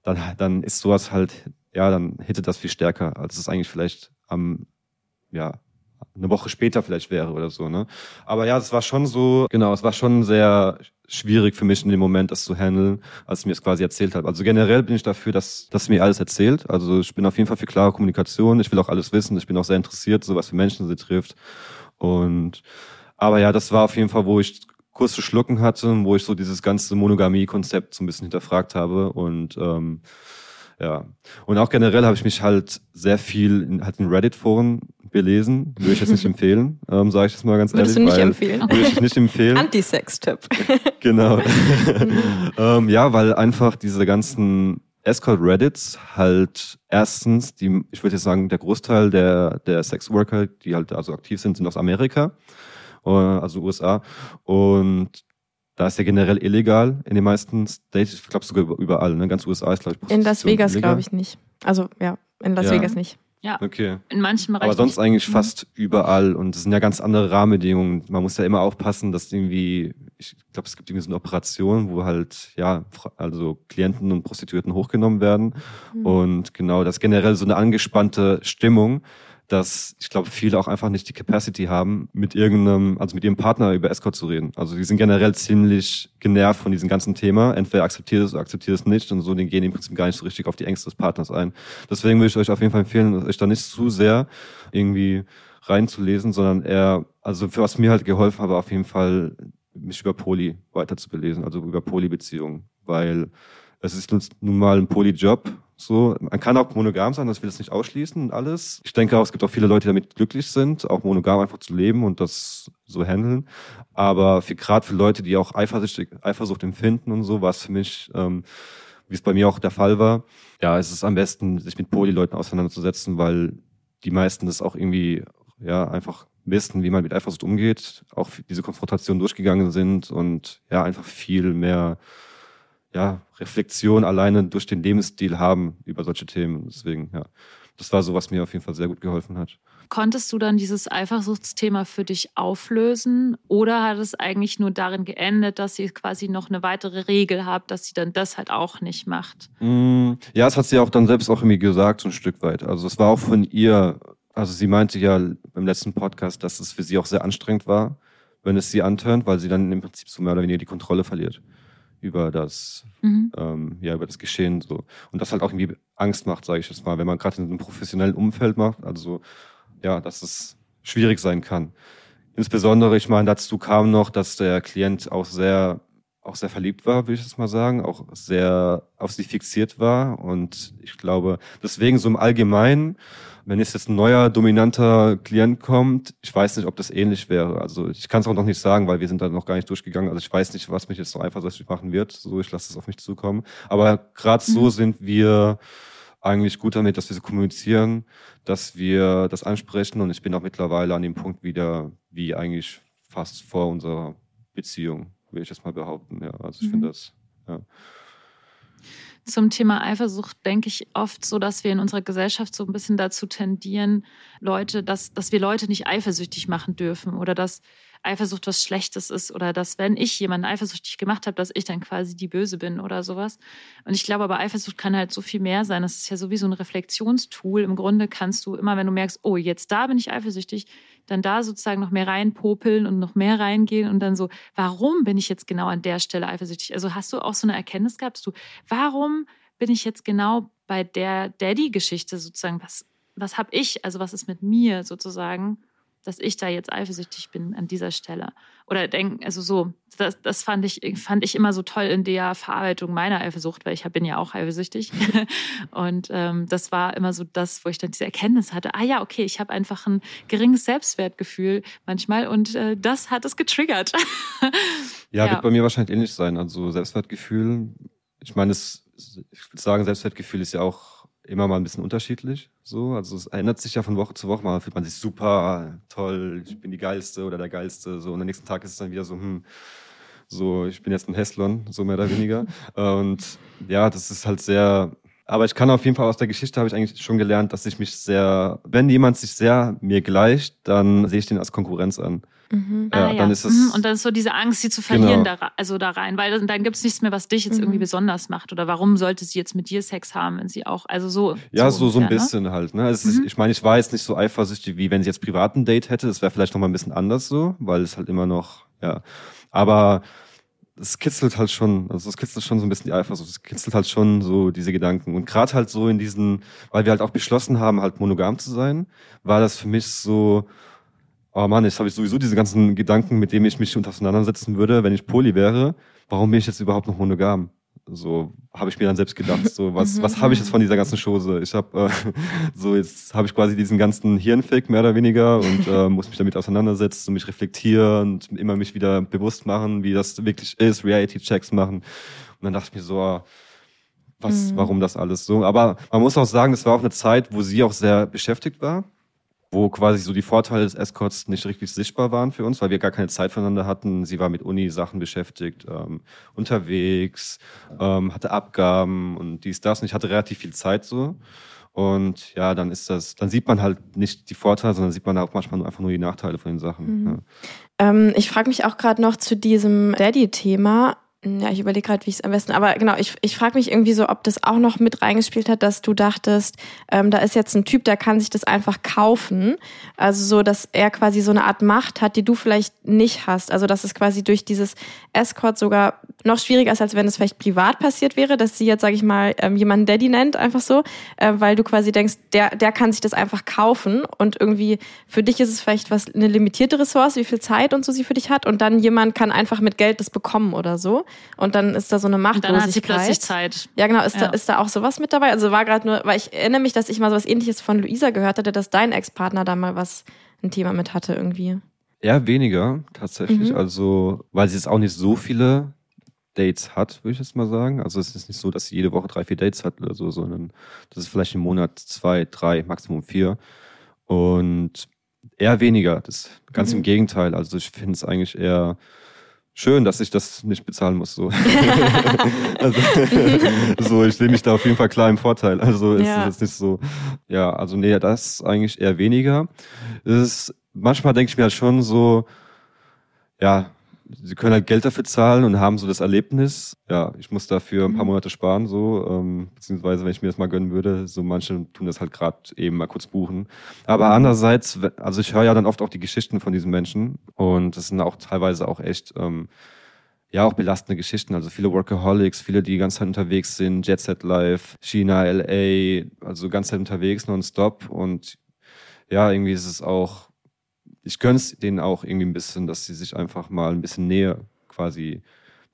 Speaker 1: dann, dann ist sowas halt, ja, dann hittet das viel stärker, als es eigentlich vielleicht am, ja, eine Woche später vielleicht wäre oder so, ne? Aber ja, es war schon so, genau, es war schon sehr schwierig für mich in dem Moment, das zu handeln, als mir es quasi erzählt hat. Also generell bin ich dafür, dass, dass mir alles erzählt. Also ich bin auf jeden Fall für klare Kommunikation. Ich will auch alles wissen. Ich bin auch sehr interessiert, so was für Menschen sie trifft. Und, aber ja, das war auf jeden Fall, wo ich kurz zu schlucken hatte, wo ich so dieses ganze Monogamie-Konzept so ein bisschen hinterfragt habe und, ähm, ja. Und auch generell habe ich mich halt sehr viel in, halt in Reddit-Foren belesen. Würde ich jetzt nicht empfehlen, ähm, sage ich das mal ganz
Speaker 2: Würdest du
Speaker 1: ehrlich.
Speaker 2: nicht
Speaker 1: weil-
Speaker 2: empfehlen?
Speaker 1: Würde ich nicht empfehlen.
Speaker 2: Anti-Sex-Tipp.
Speaker 1: Genau. ähm, ja, weil einfach diese ganzen Escort-Reddits halt erstens, die, ich würde jetzt sagen, der Großteil der, der Sexworker, die halt also aktiv sind, sind aus Amerika, äh, also USA. Und da ist ja generell illegal in den meisten States, ich glaube sogar überall, ne? Ganz USA ist, glaube ich,
Speaker 2: In Las
Speaker 1: Prostitution
Speaker 2: Vegas glaube ich nicht. Also ja, in Las
Speaker 1: Ja.
Speaker 2: Vegas nicht.
Speaker 1: Okay.
Speaker 3: In manchen Bereichen.
Speaker 1: Aber sonst
Speaker 3: nicht.
Speaker 1: eigentlich
Speaker 3: Mhm.
Speaker 1: fast überall. Und es sind ja ganz andere Rahmenbedingungen. Man muss ja immer aufpassen, dass irgendwie, ich glaube, es gibt irgendwie so eine Operation, wo halt, ja, also Klienten und Prostituierten hochgenommen werden.
Speaker 2: Mhm.
Speaker 1: Und genau, das ist generell so eine angespannte Stimmung, dass ich glaube, viele auch einfach nicht die Capacity haben, mit irgendeinem, also mit ihrem Partner über Escort zu reden. Also die sind generell ziemlich genervt von diesem ganzen Thema. Entweder akzeptiert es oder akzeptiert es nicht und so, die gehen im Prinzip gar nicht so richtig auf die Ängste des Partners ein. Deswegen würde ich euch auf jeden Fall empfehlen, euch da nicht zu sehr irgendwie reinzulesen, sondern eher, also für was mir halt geholfen habe, auf jeden Fall mich über Poly weiter zu belesen, also über Poly-Beziehungen, weil es ist nun mal ein Poly-Job. So, man kann auch monogam sein, das will es nicht ausschließen und alles. Ich denke auch, es gibt auch viele Leute, die damit glücklich sind, auch monogam einfach zu leben und das so handeln. Aber für gerade für Leute, die auch Eifersucht, Eifersucht empfinden und so, war es für mich, ähm, wie es bei mir auch der Fall war, ja, es ist am besten, sich mit Poly-Leuten auseinanderzusetzen, weil die meisten das auch irgendwie, ja, einfach wissen, wie man mit Eifersucht umgeht, auch diese Konfrontation durchgegangen sind und ja, einfach viel mehr ja, Reflexion alleine durch den Lebensstil haben über solche Themen. Deswegen, ja, das war so, was mir auf jeden Fall sehr gut geholfen hat.
Speaker 3: Konntest du dann dieses Eifersuchtsthema für dich auflösen oder hat es eigentlich nur darin geendet, dass sie quasi noch eine weitere Regel hat, dass sie dann das halt auch nicht macht?
Speaker 1: Mm, Ja, es hat sie auch dann selbst auch irgendwie gesagt, so ein Stück weit. Also es war auch von ihr, also sie meinte ja im letzten Podcast, dass es für sie auch sehr anstrengend war, wenn es sie antönt, weil sie dann im Prinzip so mehr oder weniger die Kontrolle verliert über das,
Speaker 3: Mhm.
Speaker 1: ähm, ja, über das Geschehen so. Und das halt auch irgendwie Angst macht, sage ich jetzt mal, wenn man gerade in einem professionellen Umfeld macht, also ja, dass es schwierig sein kann. Insbesondere, ich meine, dazu kam noch, dass der Klient auch sehr, auch sehr verliebt war, würde ich jetzt mal sagen, auch sehr auf sie fixiert war. Und ich glaube, deswegen so im Allgemeinen, wenn jetzt jetzt ein neuer, dominanter Klient kommt, ich weiß nicht, ob das ähnlich wäre. Also ich kann es auch noch nicht sagen, weil wir sind da noch gar nicht durchgegangen. Also ich weiß nicht, was mich jetzt noch eifersüchtig machen wird. So, ich lasse es auf mich zukommen. Aber gerade so
Speaker 3: Mhm.
Speaker 1: sind wir eigentlich gut damit, dass wir so kommunizieren, dass wir das ansprechen und ich bin auch mittlerweile an dem Punkt wieder, wie eigentlich fast vor unserer Beziehung, will ich jetzt mal behaupten. Ja, also ich
Speaker 3: Mhm.
Speaker 1: finde das, ja.
Speaker 3: Zum Thema Eifersucht denke ich oft so, dass wir in unserer Gesellschaft so ein bisschen dazu tendieren, Leute, dass, dass wir Leute nicht eifersüchtig machen dürfen oder dass Eifersucht was Schlechtes ist oder dass, wenn ich jemanden eifersüchtig gemacht habe, dass ich dann quasi die Böse bin oder sowas. Und ich glaube aber, Eifersucht kann halt so viel mehr sein. Das ist ja sowieso ein Reflexionstool. Im Grunde kannst du immer, wenn du merkst, oh, jetzt da bin ich eifersüchtig, dann da sozusagen noch mehr reinpopeln und noch mehr reingehen und dann so, warum bin ich jetzt genau an der Stelle eifersüchtig? Also hast du auch so eine Erkenntnis gehabt, du, warum bin ich jetzt genau bei der Daddy-Geschichte sozusagen? Was, was habe ich, also was ist mit mir sozusagen? Dass ich da jetzt eifersüchtig bin an dieser Stelle. Oder denken, also so, das, das fand, ich, fand ich immer so toll in der Verarbeitung meiner Eifersucht, weil ich bin ja auch eifersüchtig. Und ähm, das war immer so das, wo ich dann diese Erkenntnis hatte, ah ja, okay, ich habe einfach ein geringes Selbstwertgefühl manchmal und äh, das hat es getriggert.
Speaker 1: ja, ja, wird bei mir wahrscheinlich ähnlich sein. Also Selbstwertgefühl, ich meine, es, ich würde sagen, Selbstwertgefühl ist ja auch immer mal ein bisschen unterschiedlich. So, also es ändert sich ja von Woche zu Woche. Mal fühlt man sich super toll, ich bin die geilste oder der geilste. So und am nächsten Tag ist es dann wieder so, hm, so ich bin jetzt ein Hässlon, so mehr oder weniger. und ja, das ist halt sehr. Aber ich kann auf jeden Fall aus der Geschichte habe ich eigentlich schon gelernt, dass ich mich sehr, wenn jemand sich sehr mir gleicht, dann sehe ich den als Konkurrenz an.
Speaker 3: Mhm. Ja, ah, ja. Dann ist es mhm. Und dann ist so diese Angst, sie zu verlieren, genau. da, also da rein, weil dann gibt es nichts mehr, was dich jetzt mhm. irgendwie besonders macht. Oder warum sollte sie jetzt mit dir Sex haben, wenn sie auch, also so.
Speaker 1: Ja, so, so, so ein ne? bisschen ne? halt. Ne? Also mhm. ist, ich meine, ich war jetzt nicht so eifersüchtig, wie wenn sie jetzt privat ein Date hätte. Das wäre vielleicht noch mal ein bisschen anders so, weil es halt immer noch, ja. Aber es kitzelt halt schon, also es kitzelt schon so ein bisschen die Eifersucht, es kitzelt halt schon so diese Gedanken. Und gerade halt so in diesen, weil wir halt auch beschlossen haben, halt monogam zu sein, war das für mich so, oh Mann, jetzt habe ich sowieso diese ganzen Gedanken, mit denen ich mich auseinandersetzen würde, wenn ich Poly wäre. Warum bin ich jetzt überhaupt noch monogam? So habe ich mir dann selbst gedacht, so was mhm. was habe ich jetzt von dieser ganzen Chose? Ich habe äh, so jetzt habe ich quasi diesen ganzen Hirnfick mehr oder weniger und äh, muss mich damit auseinandersetzen, mich reflektieren und immer mich wieder bewusst machen, wie das wirklich ist, Reality Checks machen. Und dann dachte ich mir so, ah, was, mhm. warum das alles so? Aber man muss auch sagen, es war auch eine Zeit, wo sie auch sehr beschäftigt war wo quasi so die Vorteile des Escorts nicht richtig sichtbar waren für uns, weil wir gar keine Zeit voneinander hatten. Sie war mit Uni-Sachen beschäftigt, ähm, unterwegs, ähm, hatte Abgaben und dies, das. Und ich hatte relativ viel Zeit so. Und ja, dann ist das, dann sieht man halt nicht die Vorteile, sondern sieht man auch manchmal einfach nur die Nachteile von den Sachen.
Speaker 2: Mhm. Ja. Ähm, ich frage mich auch gerade noch zu diesem Daddy-Thema. Ja, ich überlege gerade, wie ich es am besten. Aber genau, ich, ich frage mich irgendwie so, ob das auch noch mit reingespielt hat, dass du dachtest, ähm, da ist jetzt ein Typ, der kann sich das einfach kaufen. Also so, dass er quasi so eine Art Macht hat, die du vielleicht nicht hast. Also dass es quasi durch dieses Escort sogar noch schwieriger ist, als wenn es vielleicht privat passiert wäre, dass sie jetzt, sage ich mal, ähm, jemanden Daddy nennt, einfach so, äh, weil du quasi denkst, der, der kann sich das einfach kaufen und irgendwie für dich ist es vielleicht was eine limitierte Ressource, wie viel Zeit und so sie für dich hat und dann jemand kann einfach mit Geld das bekommen oder so und dann ist da so eine Machtlosigkeit. Und dann hat sie
Speaker 3: plötzlich Zeit.
Speaker 2: Ja, genau, ist, ja. Da, ist da auch sowas mit dabei? Also war gerade nur, weil ich erinnere mich, dass ich mal sowas ähnliches von Luisa gehört hatte, dass dein Ex-Partner da mal was, ein Thema mit hatte irgendwie.
Speaker 1: Eher weniger, tatsächlich. Mhm. Also, weil sie jetzt auch nicht so viele Dates hat, würde ich jetzt mal sagen. Also es ist nicht so, dass sie jede Woche drei, vier Dates hat oder so, sondern das ist vielleicht im Monat zwei, drei, Maximum vier. Und eher weniger. Das ganz mhm. im Gegenteil. Also ich finde es eigentlich eher schön, dass ich das nicht bezahlen muss. So, also, so ich sehe mich da auf jeden Fall klar im Vorteil. Also ist ja. es nicht so. Ja, also nee, das eigentlich eher weniger. Es ist, manchmal denke ich mir halt schon so, ja, sie können halt Geld dafür zahlen und haben so das Erlebnis. Ja, ich muss dafür ein paar mhm. Monate sparen, so, ähm, beziehungsweise wenn ich mir das mal gönnen würde, so manche tun das halt gerade eben mal kurz buchen. Aber mhm. andererseits, also ich höre ja dann oft auch die Geschichten von diesen Menschen und das sind auch teilweise auch echt, ähm, ja, auch belastende Geschichten. Also viele Workaholics, viele, die die ganze Zeit unterwegs sind, Jet Set Life, China, LA, also ganze Zeit unterwegs, nonstop und ja, irgendwie ist es auch ich gönne es denen auch irgendwie ein bisschen, dass sie sich einfach mal ein bisschen näher quasi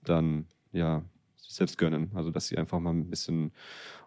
Speaker 1: dann, ja, selbst gönnen. Also, dass sie einfach mal ein bisschen,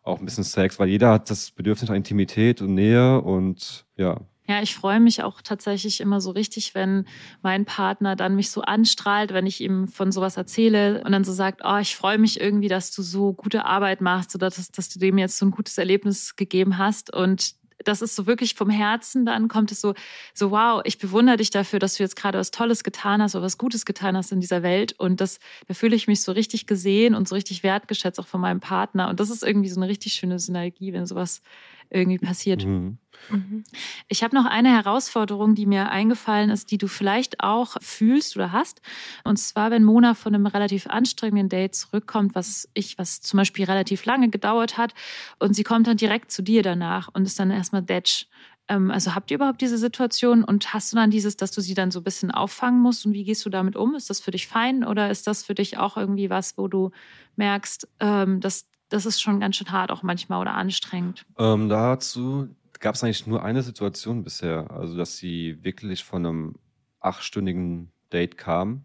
Speaker 1: auch ein bisschen Sex, weil jeder hat das Bedürfnis nach Intimität und Nähe und ja.
Speaker 3: Ja, ich freue mich auch tatsächlich immer so richtig, wenn mein Partner dann mich so anstrahlt, wenn ich ihm von sowas erzähle und dann so sagt, oh, ich freue mich irgendwie, dass du so gute Arbeit machst oder dass, dass du dem jetzt so ein gutes Erlebnis gegeben hast und das ist so wirklich vom Herzen, dann kommt es so, so wow, ich bewundere dich dafür, dass du jetzt gerade was Tolles getan hast oder was Gutes getan hast in dieser Welt. Und das, da fühle ich mich so richtig gesehen und so richtig wertgeschätzt auch von meinem Partner. Und das ist irgendwie so eine richtig schöne Synergie, wenn sowas irgendwie passiert. Mhm. Mhm. Ich habe noch eine Herausforderung, die mir eingefallen ist, die du vielleicht auch fühlst oder hast. Und zwar, wenn Mona von einem relativ anstrengenden Date zurückkommt, was ich, was zum Beispiel relativ lange gedauert hat, und sie kommt dann direkt zu dir danach und ist dann erstmal Detsch ähm, also habt ihr überhaupt diese Situation und hast du dann dieses, dass du sie dann so ein bisschen auffangen musst und wie gehst du damit um? Ist das für dich fein oder ist das für dich auch irgendwie was, wo du merkst, ähm, dass das ist schon ganz schön hart auch manchmal oder anstrengend?
Speaker 1: Ähm, dazu gab es eigentlich nur eine Situation bisher, also dass sie wirklich von einem achtstündigen Date kam.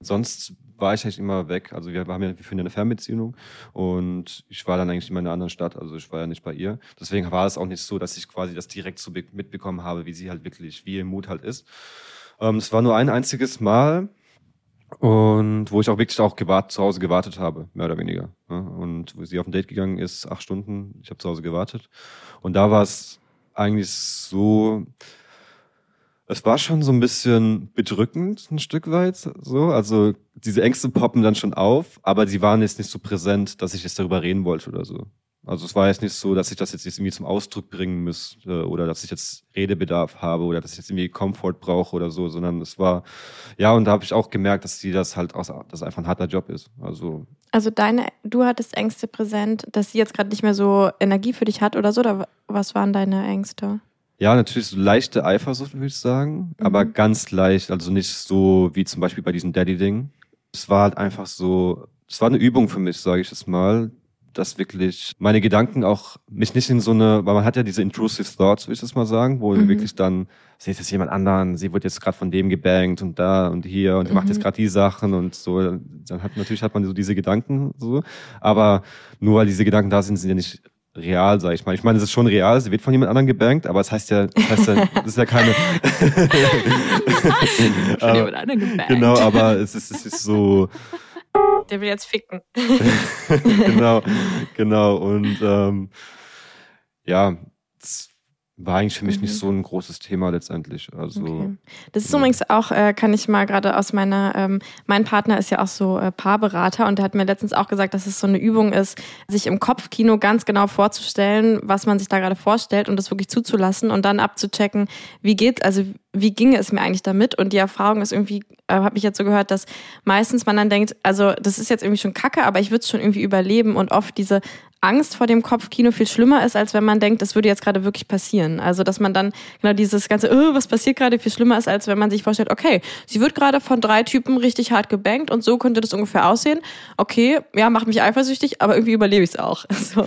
Speaker 1: Sonst war ich eigentlich immer weg. Also wir haben ja, wir führen ja eine Fernbeziehung und ich war dann eigentlich immer in einer anderen Stadt. Also ich war ja nicht bei ihr. Deswegen war es auch nicht so, dass ich quasi das direkt so mitbekommen habe, wie sie halt wirklich, wie ihr Mut halt ist. Ähm, es war nur ein einziges Mal und wo ich auch wirklich auch gewart, zu Hause gewartet habe, mehr oder weniger. Ja, und wo sie auf ein Date gegangen ist, acht Stunden, ich habe zu Hause gewartet. Und da war es eigentlich so, es war schon so ein bisschen bedrückend, ein Stück weit, so. Also, diese Ängste poppen dann schon auf, aber sie waren jetzt nicht so präsent, dass ich jetzt darüber reden wollte oder so. Also, es war jetzt nicht so, dass ich das jetzt irgendwie zum Ausdruck bringen müsste oder dass ich jetzt Redebedarf habe oder dass ich jetzt irgendwie Komfort brauche oder so, sondern es war, ja, und da habe ich auch gemerkt, dass sie das halt auch, dass einfach ein harter Job ist. Also,
Speaker 2: Also deine, du hattest Ängste präsent, dass sie jetzt gerade nicht mehr so Energie für dich hat oder so, oder was waren deine Ängste?
Speaker 1: Ja, natürlich so leichte Eifersucht, würde ich sagen,
Speaker 2: Mhm.
Speaker 1: aber ganz leicht, also nicht so wie zum Beispiel bei diesem Daddy-Ding. Es war halt einfach so, es war eine Übung für mich, sage ich es mal, dass wirklich meine Gedanken auch mich nicht in so eine, weil man hat ja diese intrusive thoughts, würde ich das mal sagen, wo
Speaker 2: Mhm.
Speaker 1: wirklich dann, seht jetzt jemand anderen, sie wird jetzt gerade von dem gebankt und da und hier und die macht
Speaker 2: Mhm.
Speaker 1: jetzt gerade die Sachen und so. Dann hat natürlich hat man so diese Gedanken so, aber nur weil diese Gedanken da sind, sind ja nicht real, sag ich mal. Ich meine, es ist schon real, sie wird von jemand anderem gebankt, aber es heißt ja, das heißt ja, das ist ja keine. Aber-
Speaker 3: jemand anderen gebankt.
Speaker 1: genau, aber es ist, es ist so,
Speaker 2: Der will jetzt ficken.
Speaker 1: genau, genau. Und ähm, ja, es war eigentlich für mich
Speaker 2: Mhm.
Speaker 1: nicht so ein großes Thema letztendlich. Also
Speaker 2: Okay. Das ist
Speaker 1: Ja.
Speaker 2: übrigens auch, äh, kann ich mal gerade aus meiner, ähm, mein Partner ist ja auch so äh, Paarberater und der hat mir letztens auch gesagt, dass es so eine Übung ist, sich im Kopfkino ganz genau vorzustellen, was man sich da gerade vorstellt und das wirklich zuzulassen und dann abzuchecken, wie geht, also wie ginge es mir eigentlich damit? Und die Erfahrung ist irgendwie, äh, habe ich jetzt so gehört, dass meistens man dann denkt, also das ist jetzt irgendwie schon kacke, aber ich würde es schon irgendwie überleben und oft diese Angst vor dem Kopfkino viel schlimmer ist, als wenn man denkt, das würde jetzt gerade wirklich passieren. Also, dass man dann genau dieses ganze, oh, was passiert gerade, viel schlimmer ist, als wenn man sich vorstellt, okay, sie wird gerade von drei Typen richtig hart gebankt und so könnte das ungefähr aussehen. Okay, ja, macht mich eifersüchtig, aber irgendwie überlebe ich es auch. So.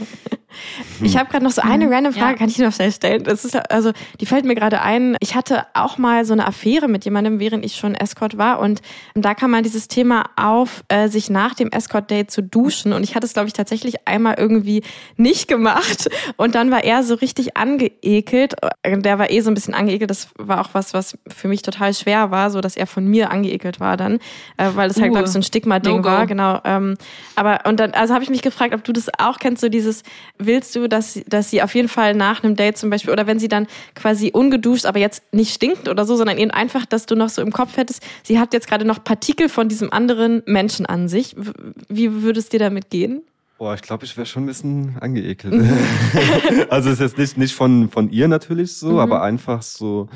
Speaker 2: Ich habe gerade noch so eine
Speaker 3: Mhm,
Speaker 2: random Frage,
Speaker 3: ja.
Speaker 2: kann ich noch schnell stellen? Das ist also, die fällt mir gerade ein. Ich hatte auch mal so eine Affäre mit jemandem, während ich schon Escort war und da kam mal dieses Thema auf, äh, sich nach dem Escort-Date zu duschen und ich hatte es glaube ich tatsächlich einmal irgendwie nicht gemacht und dann war er so richtig angeekelt. Der war eh so ein bisschen angeekelt. Das war auch was, was für mich total schwer war, so dass er von mir angeekelt war dann, äh, weil das halt
Speaker 3: Uh,
Speaker 2: glaube ich so ein Stigma-Ding
Speaker 3: No-go.
Speaker 2: war, genau. Ähm, aber und dann, also habe ich mich gefragt, ob du das auch kennst, so dieses, willst du, dass, sie- dass sie auf jeden Fall nach einem Date zum Beispiel, oder wenn sie dann quasi ungeduscht, aber jetzt nicht stinkt oder so, sondern eben einfach, dass du noch so im Kopf hättest, sie hat jetzt gerade noch Partikel von diesem anderen Menschen an sich. Wie würde es dir damit gehen?
Speaker 1: Boah, ich glaube, ich wäre schon ein bisschen angeekelt. also es ist jetzt nicht, nicht von, von ihr natürlich so,
Speaker 2: Mhm.
Speaker 1: aber einfach so,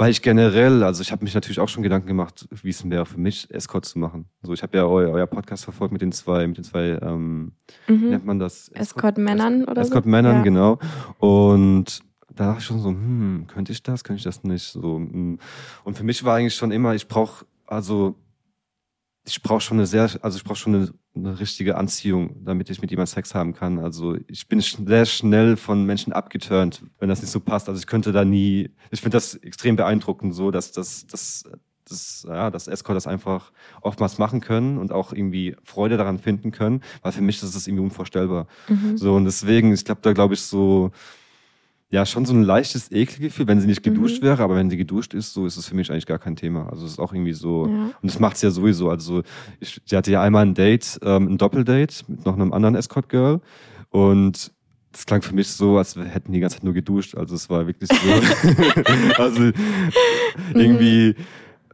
Speaker 1: weil ich generell, also ich habe mich natürlich auch schon Gedanken gemacht, wie es wäre für mich, Escort zu machen. So, ich habe ja eu, euer Podcast verfolgt mit den zwei, mit den zwei, ähm,
Speaker 2: Mhm.
Speaker 1: nennt man das?
Speaker 2: Escort-Männern oder so?
Speaker 1: Escort-Männern,
Speaker 2: Ja.
Speaker 1: genau. Und da dachte ich schon so, hm, könnte ich das, könnte ich das nicht? So, hm. Und für mich war eigentlich schon immer, ich brauche, also ich brauche schon eine sehr, also ich brauche schon eine, eine richtige Anziehung, damit ich mit jemandem Sex haben kann. Also ich bin sehr schnell von Menschen abgeturnt, wenn das nicht so passt. Also ich könnte da nie, ich finde das extrem beeindruckend, so dass das, das, das, ja, dass Escort das einfach oftmals machen können und auch irgendwie Freude daran finden können, weil für mich ist das irgendwie unvorstellbar.
Speaker 2: Mhm.
Speaker 1: So, und deswegen, ich glaube, da glaube ich so, ja, schon so ein leichtes Ekelgefühl, wenn sie nicht geduscht
Speaker 2: Mhm.
Speaker 1: wäre, aber wenn sie geduscht ist, so ist es für mich eigentlich gar kein Thema. Also es ist auch irgendwie so,
Speaker 2: Ja.
Speaker 1: und das macht's ja sowieso. Also ich, sie hatte ja einmal ein Date, ähm, ein Doppeldate mit noch einem anderen Escort-Girl und das klang für mich so, als hätten die die ganze Zeit nur geduscht. Also es war wirklich so, also irgendwie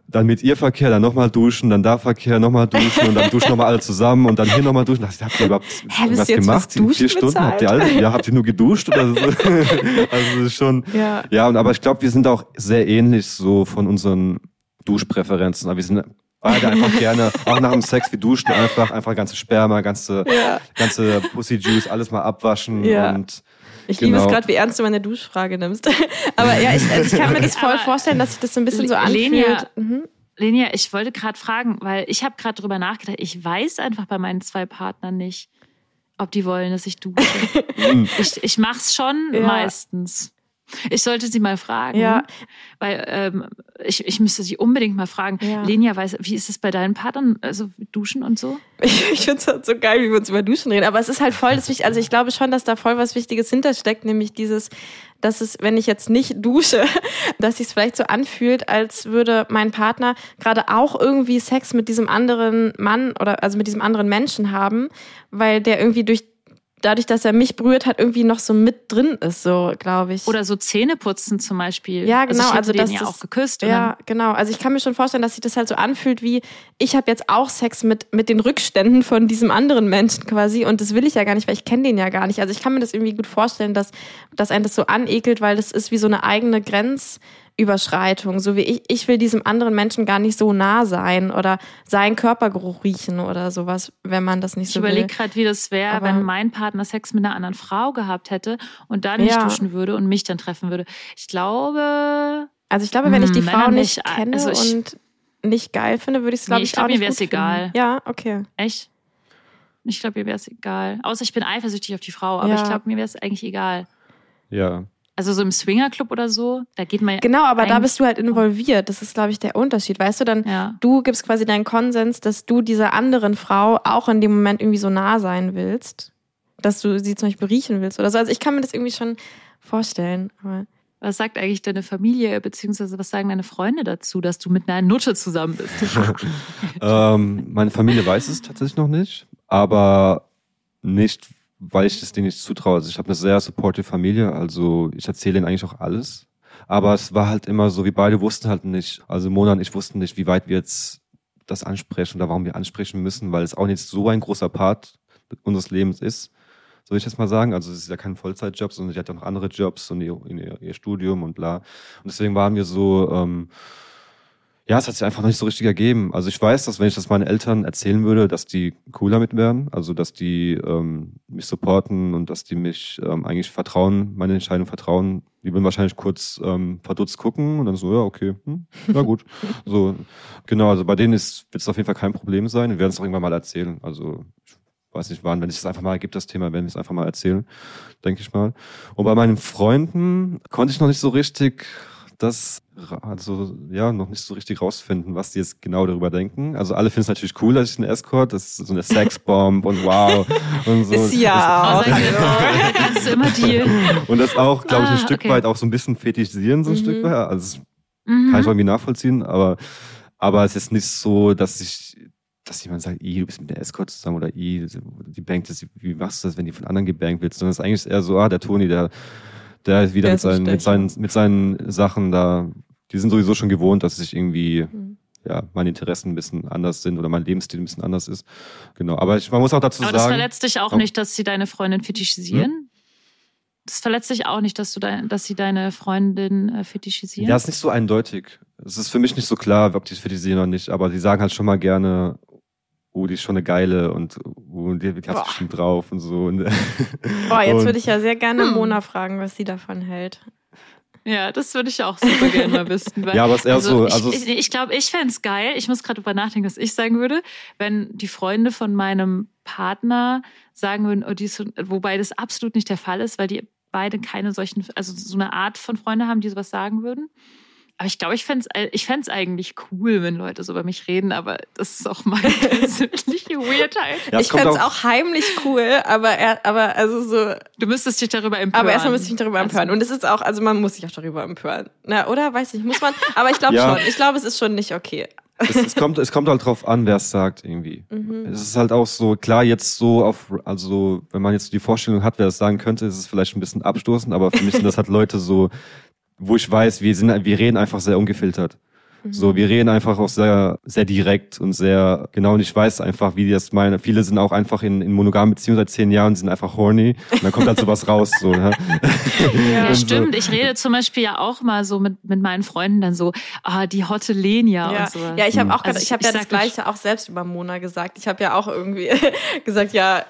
Speaker 1: dann mit ihr Verkehr, dann nochmal duschen, dann da Verkehr, nochmal duschen und dann duschen nochmal alle zusammen und dann hier nochmal duschen. Da dachte habt ihr überhaupt
Speaker 2: du jetzt
Speaker 1: gemacht?
Speaker 2: Duschen
Speaker 1: Vier Stunden? Habt ihr, alle, ja, habt ihr nur geduscht oder so? also schon,
Speaker 2: Ja.
Speaker 1: ja, und aber ich glaube, wir sind auch sehr ähnlich so von unseren Duschpräferenzen. Aber wir sind beide einfach gerne, auch nach dem Sex, wir duschen einfach, einfach ganze Sperma, ganze,
Speaker 2: Ja.
Speaker 1: ganze Pussy Juice, alles mal abwaschen
Speaker 2: Ja.
Speaker 1: und
Speaker 2: Ich liebe es
Speaker 1: Genau.
Speaker 2: gerade, wie ernst du meine Duschfrage nimmst. Aber ja, ich, also ich kann mir das voll
Speaker 3: Aber
Speaker 2: vorstellen, dass sich das so ein bisschen so anfühlt.
Speaker 3: Lenia-
Speaker 2: Mhm.
Speaker 3: Lenia, ich wollte gerade fragen, weil ich habe gerade drüber nachgedacht. Ich weiß einfach bei meinen zwei Partnern nicht, ob die wollen, dass ich dusche. Ich ich mach's schon
Speaker 2: Ja.
Speaker 3: meistens. Ich sollte sie mal fragen,
Speaker 2: Ja.
Speaker 3: weil ähm, ich, ich müsste sie unbedingt mal fragen.
Speaker 2: Ja.
Speaker 3: Lenia, weiß, wie ist es bei deinen Partnern, also duschen und so?
Speaker 2: Ich, ich finde es halt so geil, wie wir uns über Duschen reden. Aber es ist halt voll das Wichtige. Also ich glaube schon, dass da voll was Wichtiges hintersteckt, nämlich dieses, dass es, wenn ich jetzt nicht dusche, dass sich es vielleicht so anfühlt, als würde mein Partner gerade auch irgendwie Sex mit diesem anderen Mann oder also mit diesem anderen Menschen haben, weil der irgendwie durch dadurch, dass er mich berührt hat, irgendwie noch so mit drin ist, so glaube ich.
Speaker 3: Oder so Zähneputzen zum Beispiel.
Speaker 2: Ja, genau,
Speaker 3: Also ich
Speaker 2: also
Speaker 3: den
Speaker 2: dass
Speaker 3: ja
Speaker 2: das-
Speaker 3: auch geküsst.
Speaker 2: Ja, genau. Also ich kann mir schon vorstellen, dass sich das halt so anfühlt wie, ich habe jetzt auch Sex mit, mit den Rückständen von diesem anderen Menschen quasi und das will ich ja gar nicht, weil ich kenne den ja gar nicht. Also ich kann mir das irgendwie gut vorstellen, dass, dass einen das so anekelt, weil das ist wie so eine eigene Grenzüberschreitung. So wie ich, ich will diesem anderen Menschen gar nicht so nah sein oder seinen Körpergeruch riechen oder sowas, wenn man das nicht
Speaker 3: Ich
Speaker 2: so will.
Speaker 3: überlege gerade, wie das wäre, wenn mein Partner Sex mit einer anderen Frau gehabt hätte und dann nicht
Speaker 2: Ja.
Speaker 3: duschen würde und mich dann treffen würde. Ich glaube,
Speaker 2: Also ich glaube, wenn ich die
Speaker 3: Hm,
Speaker 2: Frau nicht
Speaker 3: nicht.
Speaker 2: kenne
Speaker 3: Also ich-
Speaker 2: und nicht geil finde, würde ich es, glaube
Speaker 3: Nee,
Speaker 2: ich,
Speaker 3: ich glaub,
Speaker 2: auch
Speaker 3: mir
Speaker 2: nicht
Speaker 3: wär's
Speaker 2: gut
Speaker 3: egal.
Speaker 2: Ja, okay.
Speaker 3: echt. Ich glaube, mir wäre es egal. Außer ich bin eifersüchtig auf die Frau, aber
Speaker 2: Ja.
Speaker 3: ich glaube, mir wäre es eigentlich egal.
Speaker 1: Ja.
Speaker 3: Also so im Swingerclub oder so, da geht man ja.
Speaker 2: Genau, aber da bist du halt involviert. Das ist, glaube ich, der Unterschied. Weißt du, dann
Speaker 3: Ja.
Speaker 2: du gibst quasi deinen Konsens, dass du dieser anderen Frau auch in dem Moment irgendwie so nah sein willst, dass du sie zum Beispiel riechen willst oder so. Also ich kann mir das irgendwie schon vorstellen. Aber
Speaker 3: Was sagt eigentlich deine Familie, beziehungsweise was sagen deine Freunde dazu, dass du mit einer Nutte zusammen bist?
Speaker 1: ähm, meine Familie weiß es tatsächlich noch nicht, aber nicht, weil ich es denen nicht zutraue. Also ich habe eine sehr supportive Familie, also ich erzähle ihnen eigentlich auch alles. Aber es war halt immer so, wir beide wussten halt nicht, also Mona und ich wussten nicht, wie weit wir jetzt das ansprechen oder warum wir ansprechen müssen, weil es auch nicht so ein großer Part unseres Lebens ist. Soll ich das mal sagen? Also es ist ja kein Vollzeitjob, sondern sie hat ja noch andere Jobs und ihr, ihr, ihr Studium und bla. Und deswegen waren wir so, ähm, ja, es hat sich einfach noch nicht so richtig ergeben. Also ich weiß, dass wenn ich das meinen Eltern erzählen würde, dass die cool damit wären, also dass die ähm, mich supporten und dass die mich ähm, eigentlich vertrauen, meine Entscheidung vertrauen. Die würden wahrscheinlich kurz ähm, verdutzt gucken und dann so, ja, okay, hm, na gut. so, genau, also bei denen wird es auf jeden Fall kein Problem sein. Wir werden es auch irgendwann mal erzählen. Also ich weiß nicht wann, wenn es einfach mal ergibt, das Thema, werden wir es einfach mal erzählen, denke ich mal. Und bei meinen Freunden konnte ich noch nicht so richtig das, also ja, noch nicht so richtig rausfinden, was die jetzt genau darüber denken. Also alle finden es natürlich cool, dass ich einen Escort, das ist so eine Sexbomb und wow und so.
Speaker 2: Ist ja auch. Also.
Speaker 3: immer die.
Speaker 1: Und das auch, glaube ich, ein
Speaker 3: Ah,
Speaker 1: Stück
Speaker 3: okay.
Speaker 1: weit auch so ein bisschen fetischisieren, so ein
Speaker 2: Mhm.
Speaker 1: Stück weit. Also das
Speaker 3: Mhm.
Speaker 1: kann ich irgendwie nachvollziehen, aber, aber es ist nicht so, dass ich, dass jemand sagt, i, du bist mit der Escort zusammen oder i, die bangt das, wie machst du das, wenn die von anderen gebankt wird, sondern es ist eigentlich eher so, ah, der Toni, der, der ist wieder
Speaker 2: Der
Speaker 1: mit,
Speaker 2: ist ein
Speaker 1: seinen, mit, seinen, mit seinen Sachen da, die sind sowieso schon gewohnt, dass ich irgendwie,
Speaker 2: Mhm.
Speaker 1: ja, meine Interessen ein bisschen anders sind oder mein Lebensstil ein bisschen anders ist. Genau. Aber ich, man muss auch dazu
Speaker 3: Aber das
Speaker 1: sagen.
Speaker 3: verletzt dich auch nicht, dass sie deine Freundin fetischisieren? Das verletzt dich auch nicht, dass du dein, dass sie deine Freundin äh, fetischisieren?
Speaker 1: Ja, ist nicht so eindeutig. Es ist für mich nicht so klar, ob die es fetisieren oder nicht, aber die sagen halt schon mal gerne, oh, die ist schon eine geile und oh, die, die hat
Speaker 2: Boah.
Speaker 1: bestimmt drauf und so. Und,
Speaker 2: Boah, jetzt
Speaker 1: und-
Speaker 2: würde ich ja sehr gerne
Speaker 3: Hm.
Speaker 2: Mona fragen, was sie davon hält.
Speaker 3: Ja, das würde ich auch super gerne mal wissen. Weil,
Speaker 1: Ja, aber es ist eher so,
Speaker 3: ich
Speaker 1: also
Speaker 3: ich, ich, glaube, ich fände es geil. Ich muss gerade drüber nachdenken, was ich sagen würde, wenn die Freunde von meinem Partner sagen würden, oh, die ist so, wobei das absolut nicht der Fall ist, weil die beide keine solchen, also so eine Art von Freunde haben, die sowas sagen würden. Aber ich glaube, ich fände es ich fänd's eigentlich cool, wenn Leute so über mich reden, aber das ist auch meine persönliche Weirdheit.
Speaker 1: Ja,
Speaker 2: ich fände es
Speaker 1: auch-
Speaker 2: auch heimlich cool, aber er, aber also so,
Speaker 3: Du müsstest dich darüber empören.
Speaker 2: aber erstmal müsste ich mich darüber
Speaker 3: Also-
Speaker 2: empören. Und es ist auch, also man muss sich auch darüber empören. Na, oder? Weiß nicht, muss man. Aber ich glaube
Speaker 1: Ja.
Speaker 2: schon. Ich glaube, es ist schon nicht okay.
Speaker 1: es, es, kommt, es kommt halt drauf an, wer es sagt irgendwie.
Speaker 2: Mhm.
Speaker 1: Es ist halt auch so, klar, jetzt so auf, also wenn man jetzt die Vorstellung hat, wer es sagen könnte, ist es vielleicht ein bisschen abstoßend, aber für mich sind das halt Leute so, wo ich weiß, wir sind, wir reden einfach sehr ungefiltert. So,
Speaker 2: Mhm.
Speaker 1: wir reden einfach auch sehr, sehr direkt und sehr genau. Und ich weiß einfach, wie die das meinen. Viele sind auch einfach in, in monogamen Beziehungen seit zehn Jahren, sind einfach horny. Und dann kommt halt sowas raus. So, ne?
Speaker 3: Ja,
Speaker 1: so.
Speaker 3: stimmt. Ich rede zum Beispiel ja auch mal so mit, mit meinen Freunden dann so, ah, die hotte Lenia
Speaker 2: Ja,
Speaker 3: und so.
Speaker 2: ja ich habe auch,
Speaker 3: Also ich-
Speaker 2: ich habe ja das Gleiche auch selbst über Mona gesagt. Ich habe ja auch irgendwie gesagt, ja,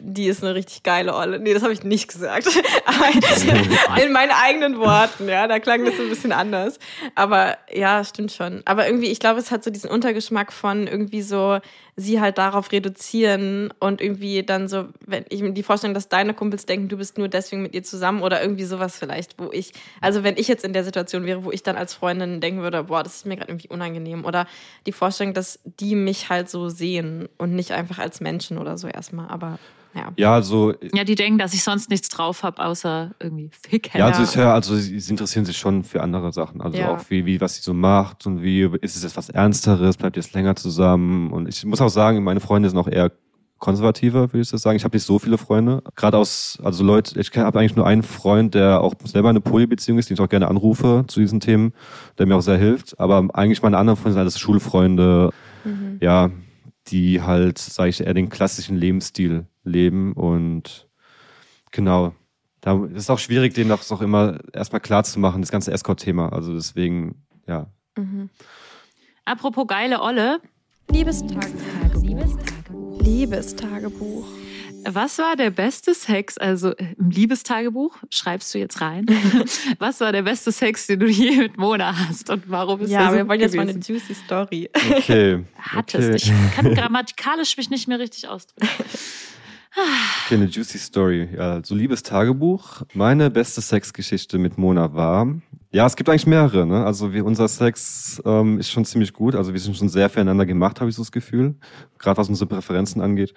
Speaker 2: die ist eine richtig geile Olle. Nee, das habe ich nicht gesagt. In meinen eigenen Worten, ja, da klang das so ein bisschen anders. Aber ja, stimmt schon. Aber irgendwie, ich glaube, es hat so diesen Untergeschmack von irgendwie so, sie halt darauf reduzieren und irgendwie dann so, wenn ich mir die Vorstellung, dass deine Kumpels denken, du bist nur deswegen mit ihr zusammen oder irgendwie sowas vielleicht, wo ich, also wenn ich jetzt in der Situation wäre, wo ich dann als Freundin denken würde, boah, das ist mir gerade irgendwie unangenehm oder die Vorstellung, dass die mich halt so sehen und nicht einfach als Menschen oder so erstmal, aber ja.
Speaker 1: Ja, also,
Speaker 3: Ja, die denken, dass ich sonst nichts drauf habe, außer irgendwie Fick.
Speaker 1: ja, also
Speaker 2: Ja.
Speaker 1: höre, also sie, sie interessieren sich schon für andere Sachen. Also
Speaker 2: Ja.
Speaker 1: auch wie, wie, was sie so macht und wie, ist es jetzt was Ernsteres, bleibt ihr jetzt länger zusammen? Und ich muss auch sagen, meine Freunde sind auch eher konservativer, würde ich das sagen. Ich habe nicht so viele Freunde. Gerade aus, also Leute, ich habe eigentlich nur einen Freund, der auch selber eine Polybeziehung ist, den ich auch gerne anrufe zu diesen Themen, der mir auch sehr hilft. Aber eigentlich meine anderen Freunde sind alles Schulfreunde,
Speaker 2: Mhm.
Speaker 1: ja, die halt, sage ich, eher den klassischen Lebensstil leben und genau. Da ist es auch schwierig, denen das auch immer erstmal klar zu machen, das ganze Escort-Thema. Also deswegen, ja.
Speaker 2: Mhm.
Speaker 3: Apropos geile Olle,
Speaker 2: Liebestagebuch. Liebestagebuch.
Speaker 3: Was war der beste Sex, also äh, im Liebestagebuch, schreibst du jetzt rein, was war der beste Sex, den du je mit Mona hast und warum ist
Speaker 2: Ja,
Speaker 3: der so
Speaker 2: wir wollen jetzt mal eine juicy Story.
Speaker 1: Okay.
Speaker 3: Hattest.
Speaker 1: okay.
Speaker 3: Ich kann grammatikalisch mich nicht mehr richtig ausdrücken.
Speaker 1: Okay, eine juicy Story. Ja, so liebes Tagebuch. Meine beste Sexgeschichte mit Mona war. Ja, es gibt eigentlich mehrere. Ne? Also wie unser Sex ähm, ist schon ziemlich gut. Also wir sind schon sehr füreinander gemacht, habe ich so das Gefühl. Gerade was unsere Präferenzen angeht.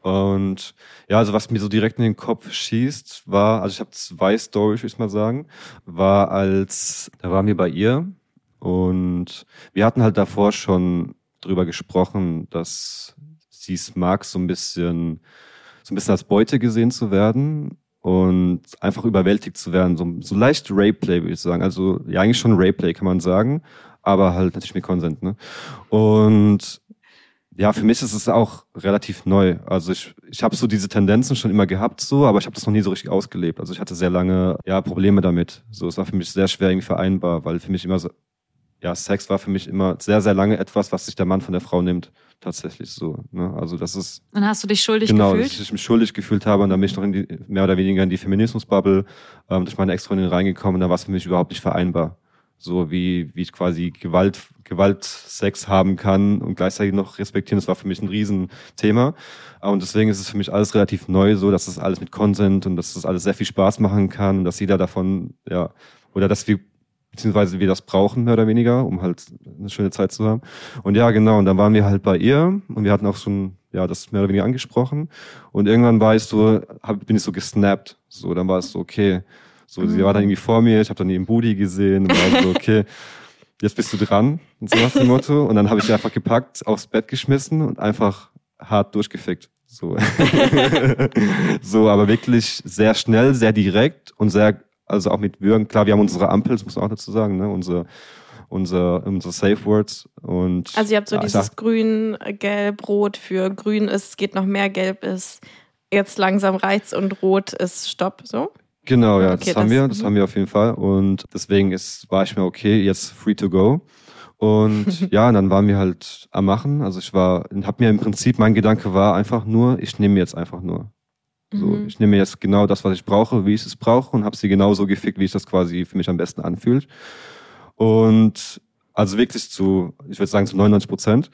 Speaker 1: Und ja, also was mir so direkt in den Kopf schießt, war, also ich habe zwei Stories, würde ich mal sagen, war als, da waren wir bei ihr und wir hatten halt davor schon drüber gesprochen, dass sie es mag, so ein bisschen so ein bisschen als Beute gesehen zu werden und einfach überwältigt zu werden. So, so leicht Rayplay, würde ich sagen. Also ja, eigentlich schon Rayplay, kann man sagen, aber halt natürlich mit Consent. Ne? Und ja, für mich ist es auch relativ neu. Also ich, ich habe so diese Tendenzen schon immer gehabt, so, aber ich habe das noch nie so richtig ausgelebt. Also ich hatte sehr lange ja Probleme damit. So, es war für mich sehr schwer irgendwie vereinbar, weil für mich immer so, ja, Sex war für mich immer sehr, sehr lange etwas, was sich der Mann von der Frau nimmt. Tatsächlich so. Ne? Also das ist
Speaker 3: Dann hast du dich schuldig
Speaker 1: genau, dass
Speaker 3: gefühlt.
Speaker 1: ich mich schuldig gefühlt habe und dann bin ich noch in die, mehr oder weniger in die Feminismusbubble ähm, durch meine Ex-Freundin reingekommen und da war es für mich überhaupt nicht vereinbar. So wie, wie ich quasi Gewalt, Gewaltsex haben kann und gleichzeitig noch respektieren, das war für mich ein Riesenthema. Und deswegen ist es für mich alles relativ neu, so dass das alles mit Consent und dass das alles sehr viel Spaß machen kann und dass jeder davon, ja, oder dass wir beziehungsweise wir das brauchen, mehr oder weniger, um halt eine schöne Zeit zu haben. Und ja, genau, und dann waren wir halt bei ihr und wir hatten auch schon, ja, das mehr oder weniger angesprochen. Und irgendwann war ich so, hab, bin ich so gesnappt. So, dann war es so, okay. So, sie war dann irgendwie vor mir, ich habe dann ihren Booty gesehen und war so, okay, jetzt bist du dran, und so nach dem Motto. Und dann habe ich sie einfach gepackt, aufs Bett geschmissen und einfach hart durchgefickt. So. so, aber wirklich sehr schnell, sehr direkt und sehr, also auch mit Würgen. Klar, wir haben unsere Ampel, das muss man auch dazu sagen, ne? Unsere, unser, unsere Safe Words und.
Speaker 2: Also ihr habt so
Speaker 1: ja,
Speaker 2: dieses
Speaker 1: sag-
Speaker 2: Grün, Gelb, Rot für Grün ist, geht noch mehr, Gelb ist jetzt langsam reizt und Rot ist Stopp, so?
Speaker 1: Genau, ja,
Speaker 2: Okay,
Speaker 1: das haben
Speaker 2: das-
Speaker 1: wir, das
Speaker 2: mhm.
Speaker 1: haben wir auf jeden Fall. Und deswegen ist, war ich mir okay, jetzt free to go. Und ja, und dann waren wir halt am Machen. Also ich war, hab mir im Prinzip, mein Gedanke war einfach nur, ich nehme jetzt einfach nur. So,
Speaker 2: Mhm.
Speaker 1: ich nehme jetzt genau das, was ich brauche, wie ich es brauche und habe sie genauso gefickt, wie ich das quasi für mich am besten anfühlt. Und also wirklich zu, ich würde sagen zu 99 Prozent.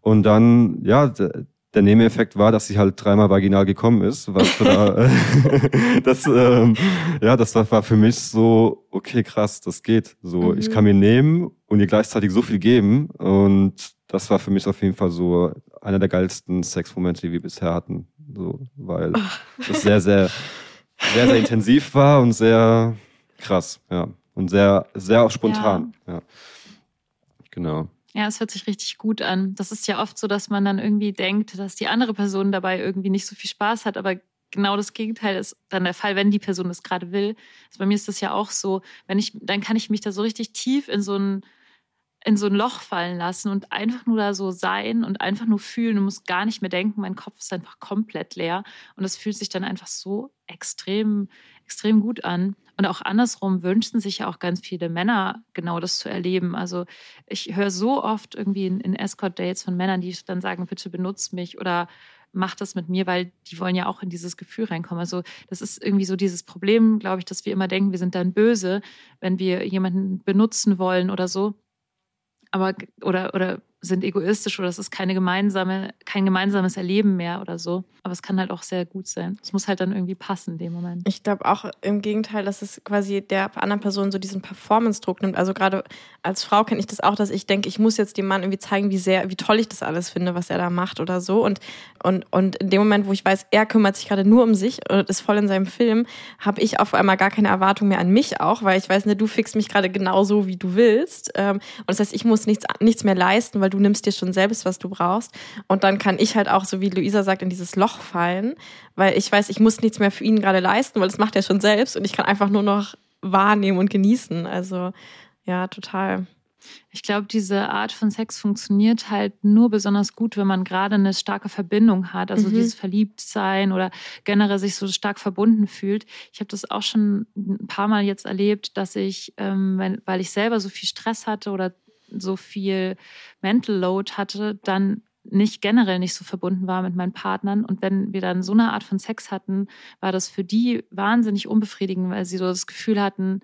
Speaker 1: Und dann, ja, der, Nebeneffekt war, dass sie halt dreimal vaginal gekommen ist. Was da, das, ähm, ja, das war, war für mich so, okay, krass, das geht. So,
Speaker 2: Mhm.
Speaker 1: ich kann mir nehmen und ihr gleichzeitig so viel geben. Und das war für mich auf jeden Fall so einer der geilsten Sexmomente, die wir bisher hatten. So, weil das sehr, sehr, sehr, sehr intensiv war und sehr krass, ja. Und sehr, sehr auch spontan, ja. Genau.
Speaker 3: Ja, es hört sich richtig gut an. Das ist ja oft so, dass man dann irgendwie denkt, dass die andere Person dabei irgendwie nicht so viel Spaß hat, aber genau das Gegenteil ist dann der Fall, wenn die Person das gerade will. Also bei mir ist das ja auch so, wenn ich, dann kann ich mich da so richtig tief in so ein in so ein Loch fallen lassen und einfach nur da so sein und einfach nur fühlen. Du musst gar nicht mehr denken. Mein Kopf ist einfach komplett leer. Und es fühlt sich dann einfach so extrem, extrem gut an. Und auch andersrum wünschen sich ja auch ganz viele Männer genau das zu erleben. Also ich höre so oft irgendwie in, in Escort-Dates von Männern, die dann sagen, bitte benutzt mich oder mach das mit mir, weil die wollen ja auch in dieses Gefühl reinkommen. Also das ist irgendwie so dieses Problem, glaube ich, dass wir immer denken, wir sind dann böse, wenn wir jemanden benutzen wollen oder so. Aber oder oder sind egoistisch oder es ist keine gemeinsame, kein gemeinsames Erleben mehr oder so. Aber es kann halt auch sehr gut sein. Es muss halt dann irgendwie passen in dem Moment.
Speaker 2: Ich glaube auch im Gegenteil, dass es quasi der anderen Person so diesen Performance-Druck nimmt. Also gerade als Frau kenne ich das auch, dass ich denke, ich muss jetzt dem Mann irgendwie zeigen, wie sehr, wie toll ich das alles finde, was er da macht oder so. Und, und, und in dem Moment, wo ich weiß, er kümmert sich gerade nur um sich und ist voll in seinem Film, habe ich auf einmal gar keine Erwartung mehr an mich auch, weil ich weiß, ne, du fixst mich gerade genauso, wie du willst. Ähm, und das heißt, ich muss nichts, nichts mehr leisten, weil du nimmst dir schon selbst, was du brauchst. Und dann kann ich halt auch, so wie Luisa sagt, in dieses Loch fallen, weil ich weiß, ich muss nichts mehr für ihn gerade leisten, weil das macht er schon selbst und ich kann einfach nur noch wahrnehmen und genießen. Also ja, total.
Speaker 3: Ich glaube, diese Art von Sex funktioniert halt nur besonders gut, wenn man gerade eine starke Verbindung hat. Also mhm. dieses Verliebtsein oder generell sich so stark verbunden fühlt. Ich habe das auch schon ein paar Mal jetzt erlebt, dass ich, ähm, weil ich selber so viel Stress hatte oder so viel Mental Load hatte, dann nicht generell nicht so verbunden war mit meinen Partnern. Und wenn wir dann so eine Art von Sex hatten, war das für die wahnsinnig unbefriedigend, weil sie so das Gefühl hatten,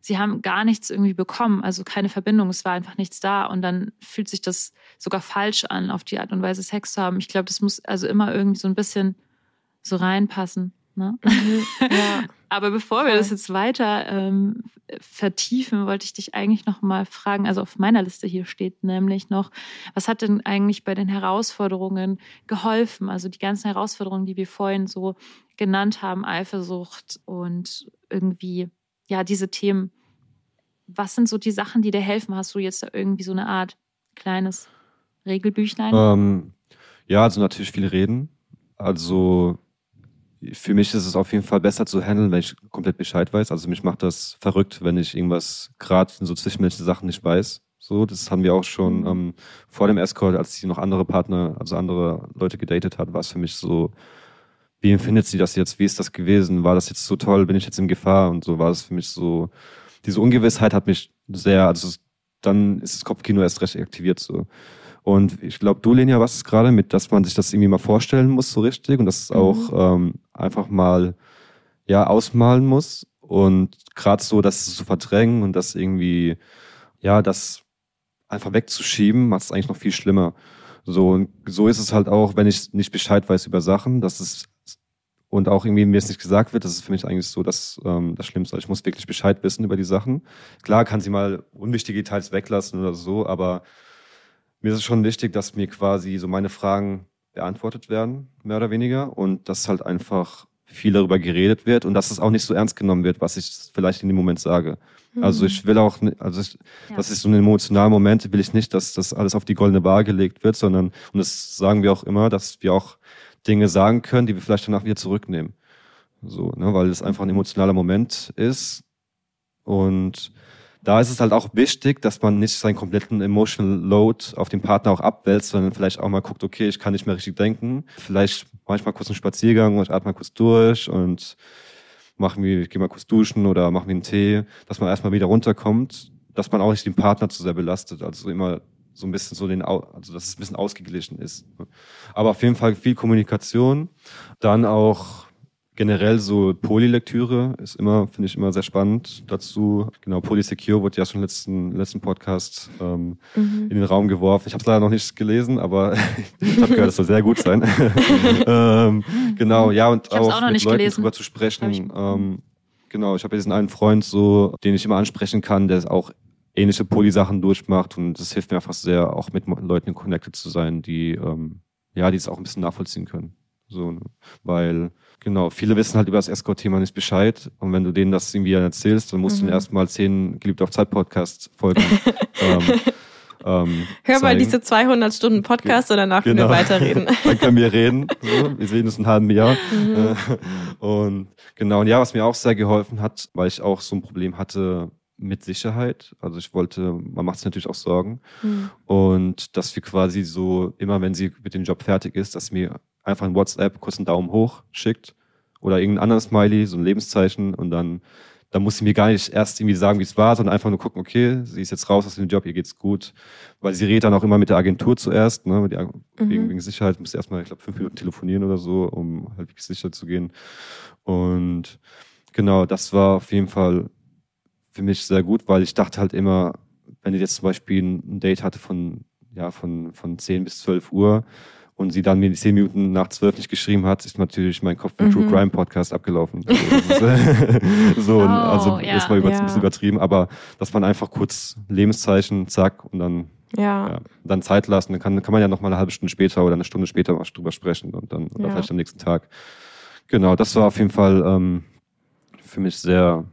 Speaker 3: sie haben gar nichts irgendwie bekommen, also keine Verbindung, es war einfach nichts da. Und dann fühlt sich das sogar falsch an, auf die Art und Weise Sex zu haben. Ich glaube, das muss also immer irgendwie so ein bisschen so reinpassen. Ne? Mhm, ja. Aber bevor wir das jetzt weiter ähm, vertiefen, wollte ich dich eigentlich noch mal fragen. Also auf meiner Liste hier steht nämlich noch, was hat denn eigentlich bei den Herausforderungen geholfen? Also die ganzen Herausforderungen, die wir vorhin so genannt haben, Eifersucht und irgendwie ja diese Themen. Was sind so die Sachen, die dir helfen? Hast du jetzt irgendwie so eine Art kleines Regelbüchlein?
Speaker 1: Ähm, ja, also natürlich viel reden. Also für mich ist es auf jeden Fall besser zu handeln, wenn ich komplett Bescheid weiß. Also mich macht das verrückt, wenn ich irgendwas gerade in so zwischenmenschlichen Sachen nicht weiß. So, das haben wir auch schon mhm. ähm, vor dem Escort, als sie noch andere Partner, also andere Leute gedatet hat, war es für mich so, wie empfindet sie das jetzt? Wie ist das gewesen? War das jetzt so toll? Bin ich jetzt in Gefahr? Und so war es für mich so, diese Ungewissheit hat mich sehr, also dann ist das Kopfkino erst recht aktiviert so. Und ich glaube, du, Lenia, was ist gerade mit, dass man sich das irgendwie mal vorstellen muss, so richtig, und dass es mhm. auch ähm, einfach mal ja ausmalen muss. Und gerade so, das zu verdrängen und das irgendwie, ja, das einfach wegzuschieben, macht es eigentlich noch viel schlimmer. So, und so ist es halt auch, wenn ich nicht Bescheid weiß über Sachen, dass es und auch irgendwie mir es nicht gesagt wird, das ist für mich eigentlich so das, ähm, das Schlimmste. Also ich muss wirklich Bescheid wissen über die Sachen. Klar kann sie mal unwichtige Details weglassen oder so, aber mir ist es schon wichtig, dass mir quasi so meine Fragen beantwortet werden, mehr oder weniger. Und dass halt einfach viel darüber geredet wird und dass es auch nicht so ernst genommen wird, was ich vielleicht in dem Moment sage. Mhm. Also ich will auch, also ich, ja. das ist so ein emotionaler Moment, will ich nicht, dass das alles auf die goldene Bar gelegt wird, sondern, und das sagen wir auch immer, dass wir auch Dinge sagen können, die wir vielleicht danach wieder zurücknehmen. So, ne, weil es einfach ein emotionaler Moment ist. Und da ist es halt auch wichtig, dass man nicht seinen kompletten Emotional Load auf den Partner auch abwälzt, sondern vielleicht auch mal guckt, okay, ich kann nicht mehr richtig denken. Vielleicht manchmal kurz einen Spaziergang und ich atme mal kurz durch und machen wir, ich gehe mal kurz duschen oder machen wir einen Tee, dass man erstmal wieder runterkommt, dass man auch nicht den Partner zu sehr belastet. Also immer so ein bisschen so den, also dass es ein bisschen ausgeglichen ist. Aber auf jeden Fall viel Kommunikation. Dann auch generell so Polylektüre ist immer, finde ich immer sehr spannend dazu. Genau, Polysecure wurde ja schon im letzten, letzten Podcast ähm, mhm. in den Raum geworfen. Ich habe es leider noch nicht gelesen, aber ich habe gehört, es soll sehr gut sein. ähm, genau, ja, und auch,
Speaker 3: auch mit
Speaker 1: Leuten
Speaker 3: gelesen.
Speaker 1: drüber zu sprechen. Ähm, genau, ich habe diesen einen Freund so, den ich immer ansprechen kann, der auch ähnliche Poly-Sachen durchmacht und das hilft mir einfach sehr, auch mit Leuten connected zu sein, die ähm, ja, die es auch ein bisschen nachvollziehen können. So, ne? weil Genau, viele wissen halt über das Escort-Thema nicht Bescheid. Und wenn du denen das irgendwie erzählst, dann musst mhm. du ihnen erstmal zehn geliebt auf Zeit-Podcasts folgen. ähm,
Speaker 2: ähm, Hör zeigen. mal diese 200 Stunden Podcast und danach genau. können wir weiterreden.
Speaker 1: dann können wir reden. So. Wir sehen uns in einem halben Jahr. Mhm. Und genau, und ja, was mir auch sehr geholfen hat, weil ich auch so ein Problem hatte mit Sicherheit. Also ich wollte, man macht sich natürlich auch Sorgen.
Speaker 2: Hm.
Speaker 1: Und dass wir quasi so, immer wenn sie mit dem Job fertig ist, dass mir einfach ein WhatsApp kurz einen Daumen hoch schickt oder irgendein anderes Smiley, so ein Lebenszeichen und dann, dann muss sie mir gar nicht erst irgendwie sagen, wie es war, sondern einfach nur gucken, okay, sie ist jetzt raus aus dem Job, ihr geht's gut. Weil sie redet dann auch immer mit der Agentur zuerst, ne, die, wegen,
Speaker 2: Mhm.
Speaker 1: wegen Sicherheit, muss erstmal, ich glaube, fünf Minuten telefonieren oder so, um halt wirklich sicher zu gehen. Und genau, das war auf jeden Fall für mich sehr gut, weil ich dachte halt immer, wenn ich jetzt zum Beispiel ein Date hatte von, ja, von, von 10 bis 12 Uhr und sie dann mir die 10 Minuten nach 12 nicht geschrieben hat, ist natürlich mein Kopf im
Speaker 2: Mhm.
Speaker 1: True Crime Podcast abgelaufen. Also, das ist, so,
Speaker 3: Oh,
Speaker 1: also
Speaker 3: ja.
Speaker 1: ist mal über,
Speaker 2: Ja.
Speaker 1: ein bisschen übertrieben, aber dass man einfach kurz Lebenszeichen, zack, und dann,
Speaker 2: Ja.
Speaker 1: ja, dann Zeit lassen, dann kann, kann man ja noch mal eine halbe Stunde später oder eine Stunde später was drüber sprechen und dann, oder
Speaker 2: Ja.
Speaker 1: vielleicht am nächsten Tag. Genau, das war auf jeden Fall ähm, für mich sehr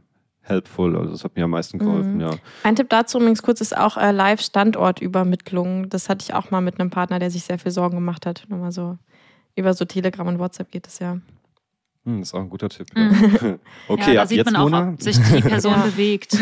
Speaker 1: helpful. Also das hat mir am meisten geholfen,
Speaker 2: Mhm.
Speaker 1: ja.
Speaker 2: Ein Tipp dazu übrigens kurz ist auch äh, Live-Standortübermittlung. Das hatte ich auch mal mit einem Partner, der sich sehr viel Sorgen gemacht hat. Nur mal so über so Telegram und WhatsApp geht es ja.
Speaker 1: Hm, das ist auch ein guter Tipp.
Speaker 3: Mhm.
Speaker 1: Ja. Okay,
Speaker 3: ja, da sieht
Speaker 1: jetzt,
Speaker 3: man auch,
Speaker 1: Mona.
Speaker 3: ob sich die Person
Speaker 2: Ja.
Speaker 3: bewegt.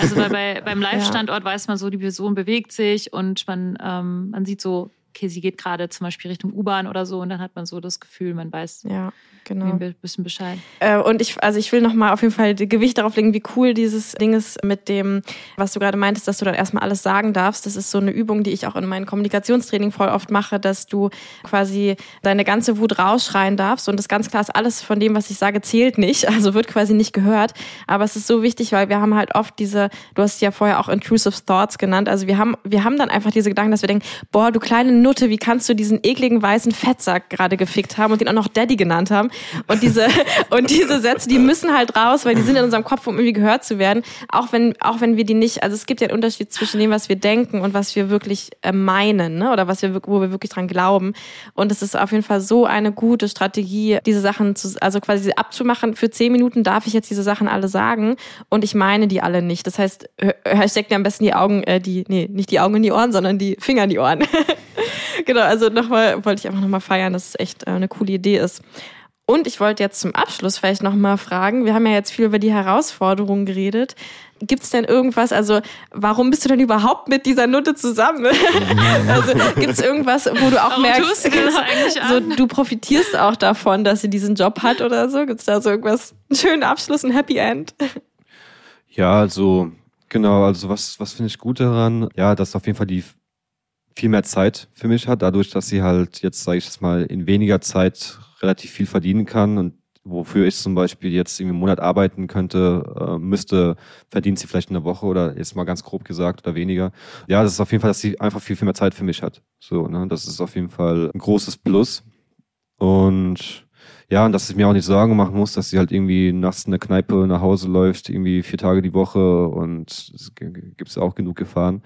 Speaker 3: Also weil bei, beim Live-Standort weiß man so, die Person bewegt sich und man, ähm, man sieht so, okay, sie geht gerade zum Beispiel Richtung U-Bahn oder so und dann hat man so das Gefühl, man weiß
Speaker 2: Ja, genau.
Speaker 3: ein bisschen Bescheid.
Speaker 2: Äh, und ich, also ich will nochmal auf jeden Fall Gewicht darauf legen, wie cool dieses Ding ist mit dem, was du gerade meintest, dass du dann erstmal alles sagen darfst. Das ist so eine Übung, die ich auch in meinem Kommunikationstraining voll oft mache, dass du quasi deine ganze Wut rausschreien darfst und das ganz klar ist, alles von dem, was ich sage, zählt nicht, also wird quasi nicht gehört. Aber es ist so wichtig, weil wir haben halt oft diese, du hast ja vorher auch intrusive thoughts genannt, also wir haben, wir haben dann einfach diese Gedanken, dass wir denken, boah, du kleine Nutte, wie kannst du diesen ekligen weißen Fettsack gerade gefickt haben und den auch noch Daddy genannt haben? Und diese, und diese Sätze, die müssen halt raus, weil die sind in unserem Kopf, um irgendwie gehört zu werden. Auch wenn, auch wenn wir die nicht, also es gibt ja einen Unterschied zwischen dem, was wir denken und was wir wirklich äh, meinen, ne? Oder was wir, wo wir wirklich dran glauben. Und es ist auf jeden Fall so eine gute Strategie, diese Sachen zu, also quasi abzumachen. Für zehn Minuten darf ich jetzt diese Sachen alle sagen und ich meine die alle nicht. Das heißt, steckt mir am besten die Augen, äh, die, nee, nicht die Augen in die Ohren, sondern die Finger in die Ohren. genau, also nochmal, wollte ich einfach nochmal feiern, dass es echt äh, eine coole Idee ist. Und ich wollte jetzt zum Abschluss vielleicht nochmal fragen, wir haben ja jetzt viel über die Herausforderungen geredet. Gibt es denn irgendwas, also warum bist du denn überhaupt mit dieser Nutte zusammen? also gibt es irgendwas, wo du auch
Speaker 3: Warum
Speaker 2: merkst,
Speaker 3: du an?
Speaker 2: so, du profitierst auch davon, dass sie diesen Job hat oder so? Gibt es da so irgendwas, einen schönen Abschluss, ein Happy End?
Speaker 1: Ja, also genau, also was, was finde ich gut daran? Ja, dass auf jeden Fall die viel mehr Zeit für mich hat, dadurch, dass sie halt jetzt, sage ich jetzt mal, in weniger Zeit relativ viel verdienen kann und wofür ich zum Beispiel jetzt irgendwie einen Monat arbeiten könnte, äh, müsste, verdient sie vielleicht in einer Woche oder jetzt mal ganz grob gesagt oder weniger. Ja, das ist auf jeden Fall, dass sie einfach viel, viel mehr Zeit für mich hat. So, ne, das ist auf jeden Fall ein großes Plus. Und ja, und dass ich mir auch nicht Sorgen machen muss, dass sie halt irgendwie nachts in der Kneipe nach Hause läuft, irgendwie vier Tage die Woche und es g- g- gibt's auch genug Gefahren.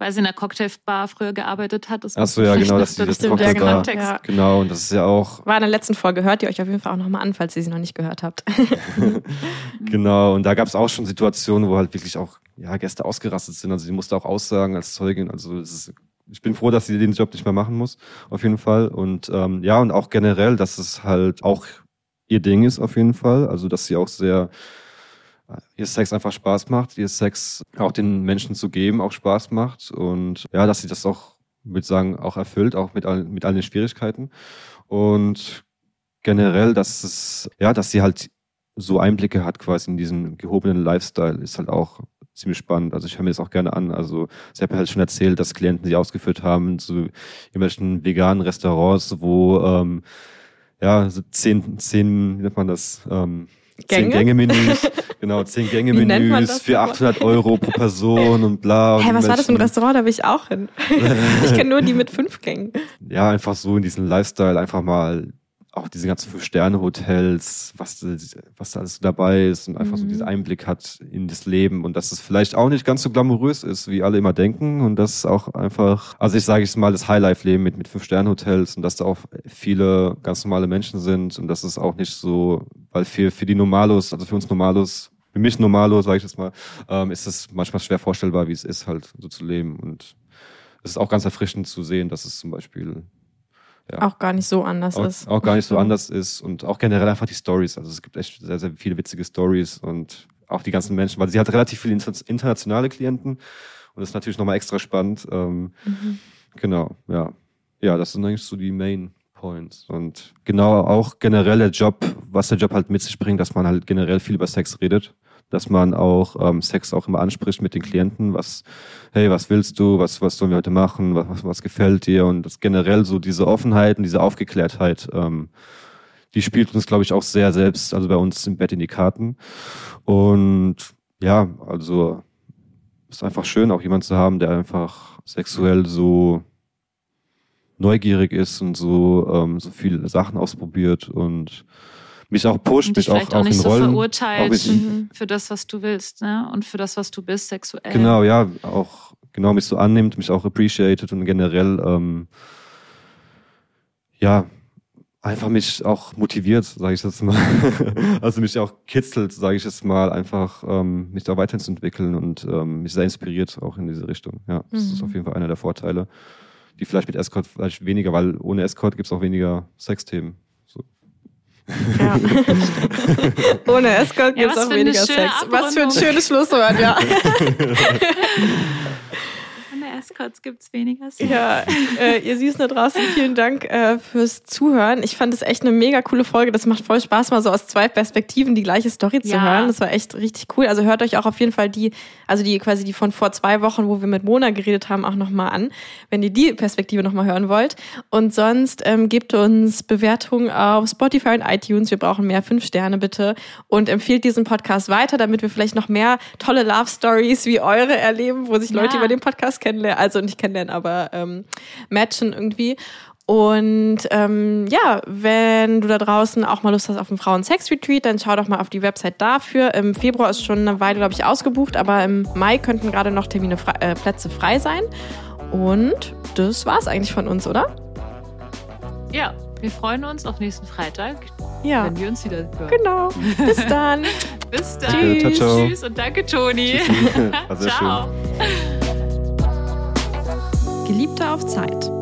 Speaker 3: Weil sie in der Cocktailbar früher gearbeitet hat. Das
Speaker 1: Ach so, ja, genau, dass sie das Cocktailbar-
Speaker 2: genau. Ja.
Speaker 1: Genau, und das ist ja auch,
Speaker 2: War in der letzten Folge, hört ihr euch auf jeden Fall auch nochmal an, falls ihr sie noch nicht gehört habt.
Speaker 1: genau, und da gab's auch schon Situationen, wo halt wirklich auch ja, Gäste ausgerastet sind. Also sie musste auch aussagen als Zeugin. Also es ist, ich bin froh, dass sie den Job nicht mehr machen muss, auf jeden Fall. Und ähm, ja, und auch generell, dass es halt auch ihr Ding ist, auf jeden Fall. Also dass sie auch sehr ihr Sex einfach Spaß macht, ihr Sex auch den Menschen zu geben auch Spaß macht und ja, dass sie das auch, würde ich sagen, auch erfüllt, auch mit, all, mit all den Schwierigkeiten und generell, dass es, ja, dass sie halt so Einblicke hat quasi in diesen gehobenen Lifestyle, ist halt auch ziemlich spannend. Also ich höre mir das auch gerne an. Also sie hat mir halt schon erzählt, dass Klienten sie ausgeführt haben zu irgendwelchen veganen Restaurants, wo ähm, ja, so zehn, zehn, wie nennt man das? Ähm, Zehn
Speaker 2: Gänge?
Speaker 1: Gänge-Menüs, genau, zehn
Speaker 2: Wie nennt man
Speaker 1: Gänge-Menüs
Speaker 2: das
Speaker 1: für
Speaker 2: nochmal?
Speaker 1: 800 Euro pro Person und bla. und
Speaker 2: Hä, was war das für ein Restaurant? Da will ich auch hin. Ich kenne nur die mit fünf Gängen.
Speaker 1: ja, einfach so in diesen Lifestyle einfach mal auch diese ganzen Fünf-Sterne-Hotels, was, was da alles so dabei ist und einfach so
Speaker 2: Mhm.
Speaker 1: diesen Einblick hat in das Leben und dass es vielleicht auch nicht ganz so glamourös ist, wie alle immer denken und dass auch einfach, also ich sage jetzt mal, das Highlife-Leben mit, mit Fünf-Sterne-Hotels und dass da auch viele ganz normale Menschen sind und dass es auch nicht so, weil für, für die Normalos, also für uns Normalos, für mich Normalo, sage ich jetzt mal, ähm, ist es manchmal schwer vorstellbar, wie es ist, halt so zu leben und es ist auch ganz erfrischend zu sehen, dass es zum Beispiel Ja.
Speaker 2: Auch gar nicht so anders
Speaker 1: auch,
Speaker 2: ist.
Speaker 1: auch gar nicht so anders ist und auch generell einfach die Stories. Also es gibt echt sehr, sehr viele witzige Stories und auch die ganzen Menschen, weil sie hat relativ viele internationale Klienten und das ist natürlich nochmal extra spannend. Ähm, mhm. Genau, ja. Ja, das sind eigentlich so die Main Points. Und genau auch generell der Job, was der Job halt mit sich bringt, dass man halt generell viel über Sex redet dass man auch ähm, Sex auch immer anspricht mit den Klienten, was, hey, was willst du, was, was sollen wir heute machen, was, was, gefällt dir? Und das generell so diese Offenheit und diese Aufgeklärtheit, ähm, die spielt uns, glaube ich, auch sehr selbst, also bei uns im Bett in die Karten. Und ja, also ist einfach schön, auch jemand zu haben, der einfach sexuell so neugierig ist und so, ähm, so viele Sachen ausprobiert und mich auch pusht, mich auch, auch,
Speaker 3: auch nicht
Speaker 1: in
Speaker 3: so
Speaker 1: Rollen.
Speaker 3: verurteilt mhm. für das, was du willst, ne? Und für das, was du bist, sexuell.
Speaker 1: Genau, ja, auch genau mich so annimmt, mich auch appreciated und generell ähm, ja einfach mich auch motiviert, sage ich jetzt mal. also mich auch kitzelt, sage ich jetzt mal, einfach ähm, mich da weiterzuentwickeln und ähm, mich sehr inspiriert auch in diese Richtung. Ja, das mhm. ist auf jeden Fall einer der Vorteile, die vielleicht mit Escort vielleicht weniger, weil ohne Escort gibt's auch weniger Sexthemen.
Speaker 2: Ja. Ohne Escort gibt es ja, auch weniger Sex. Was für ein schönes Schlusswort, ja.
Speaker 3: Escorts gibt es weniger Sex.
Speaker 2: Ja, äh, ihr Süßen da draußen, vielen Dank äh, fürs Zuhören. Ich fand es echt eine mega coole Folge. Das macht voll Spaß, mal so aus zwei Perspektiven die gleiche Story zu ja. hören. Das war echt richtig cool. Also hört euch auch auf jeden Fall die, also die quasi die von vor zwei Wochen, wo wir mit Mona geredet haben, auch nochmal an, wenn ihr die Perspektive nochmal hören wollt. Und sonst ähm, gebt uns Bewertungen auf Spotify und iTunes. Wir brauchen mehr fünf Sterne bitte und empfiehlt diesen Podcast weiter, damit wir vielleicht noch mehr tolle Love Stories wie eure erleben, wo sich Leute ja. über den Podcast kennenlernen also nicht kennenlernen, aber ähm, matchen irgendwie. Und ähm, ja, wenn du da draußen auch mal Lust hast auf einen Frauen-Sex-Retreat, dann schau doch mal auf die Website dafür. Im Februar ist schon eine Weile, glaube ich, ausgebucht, aber im Mai könnten gerade noch Termine frei, äh, Plätze frei sein. Und das war's eigentlich von uns, oder?
Speaker 3: Ja, wir freuen uns auf nächsten Freitag,
Speaker 2: ja.
Speaker 3: wenn wir uns wieder hören.
Speaker 2: Genau. Bis dann.
Speaker 3: Bis dann. Tschüss. Ciao, ciao. Tschüss und danke, Toni.
Speaker 1: Ciao.
Speaker 2: Geliebte auf Zeit.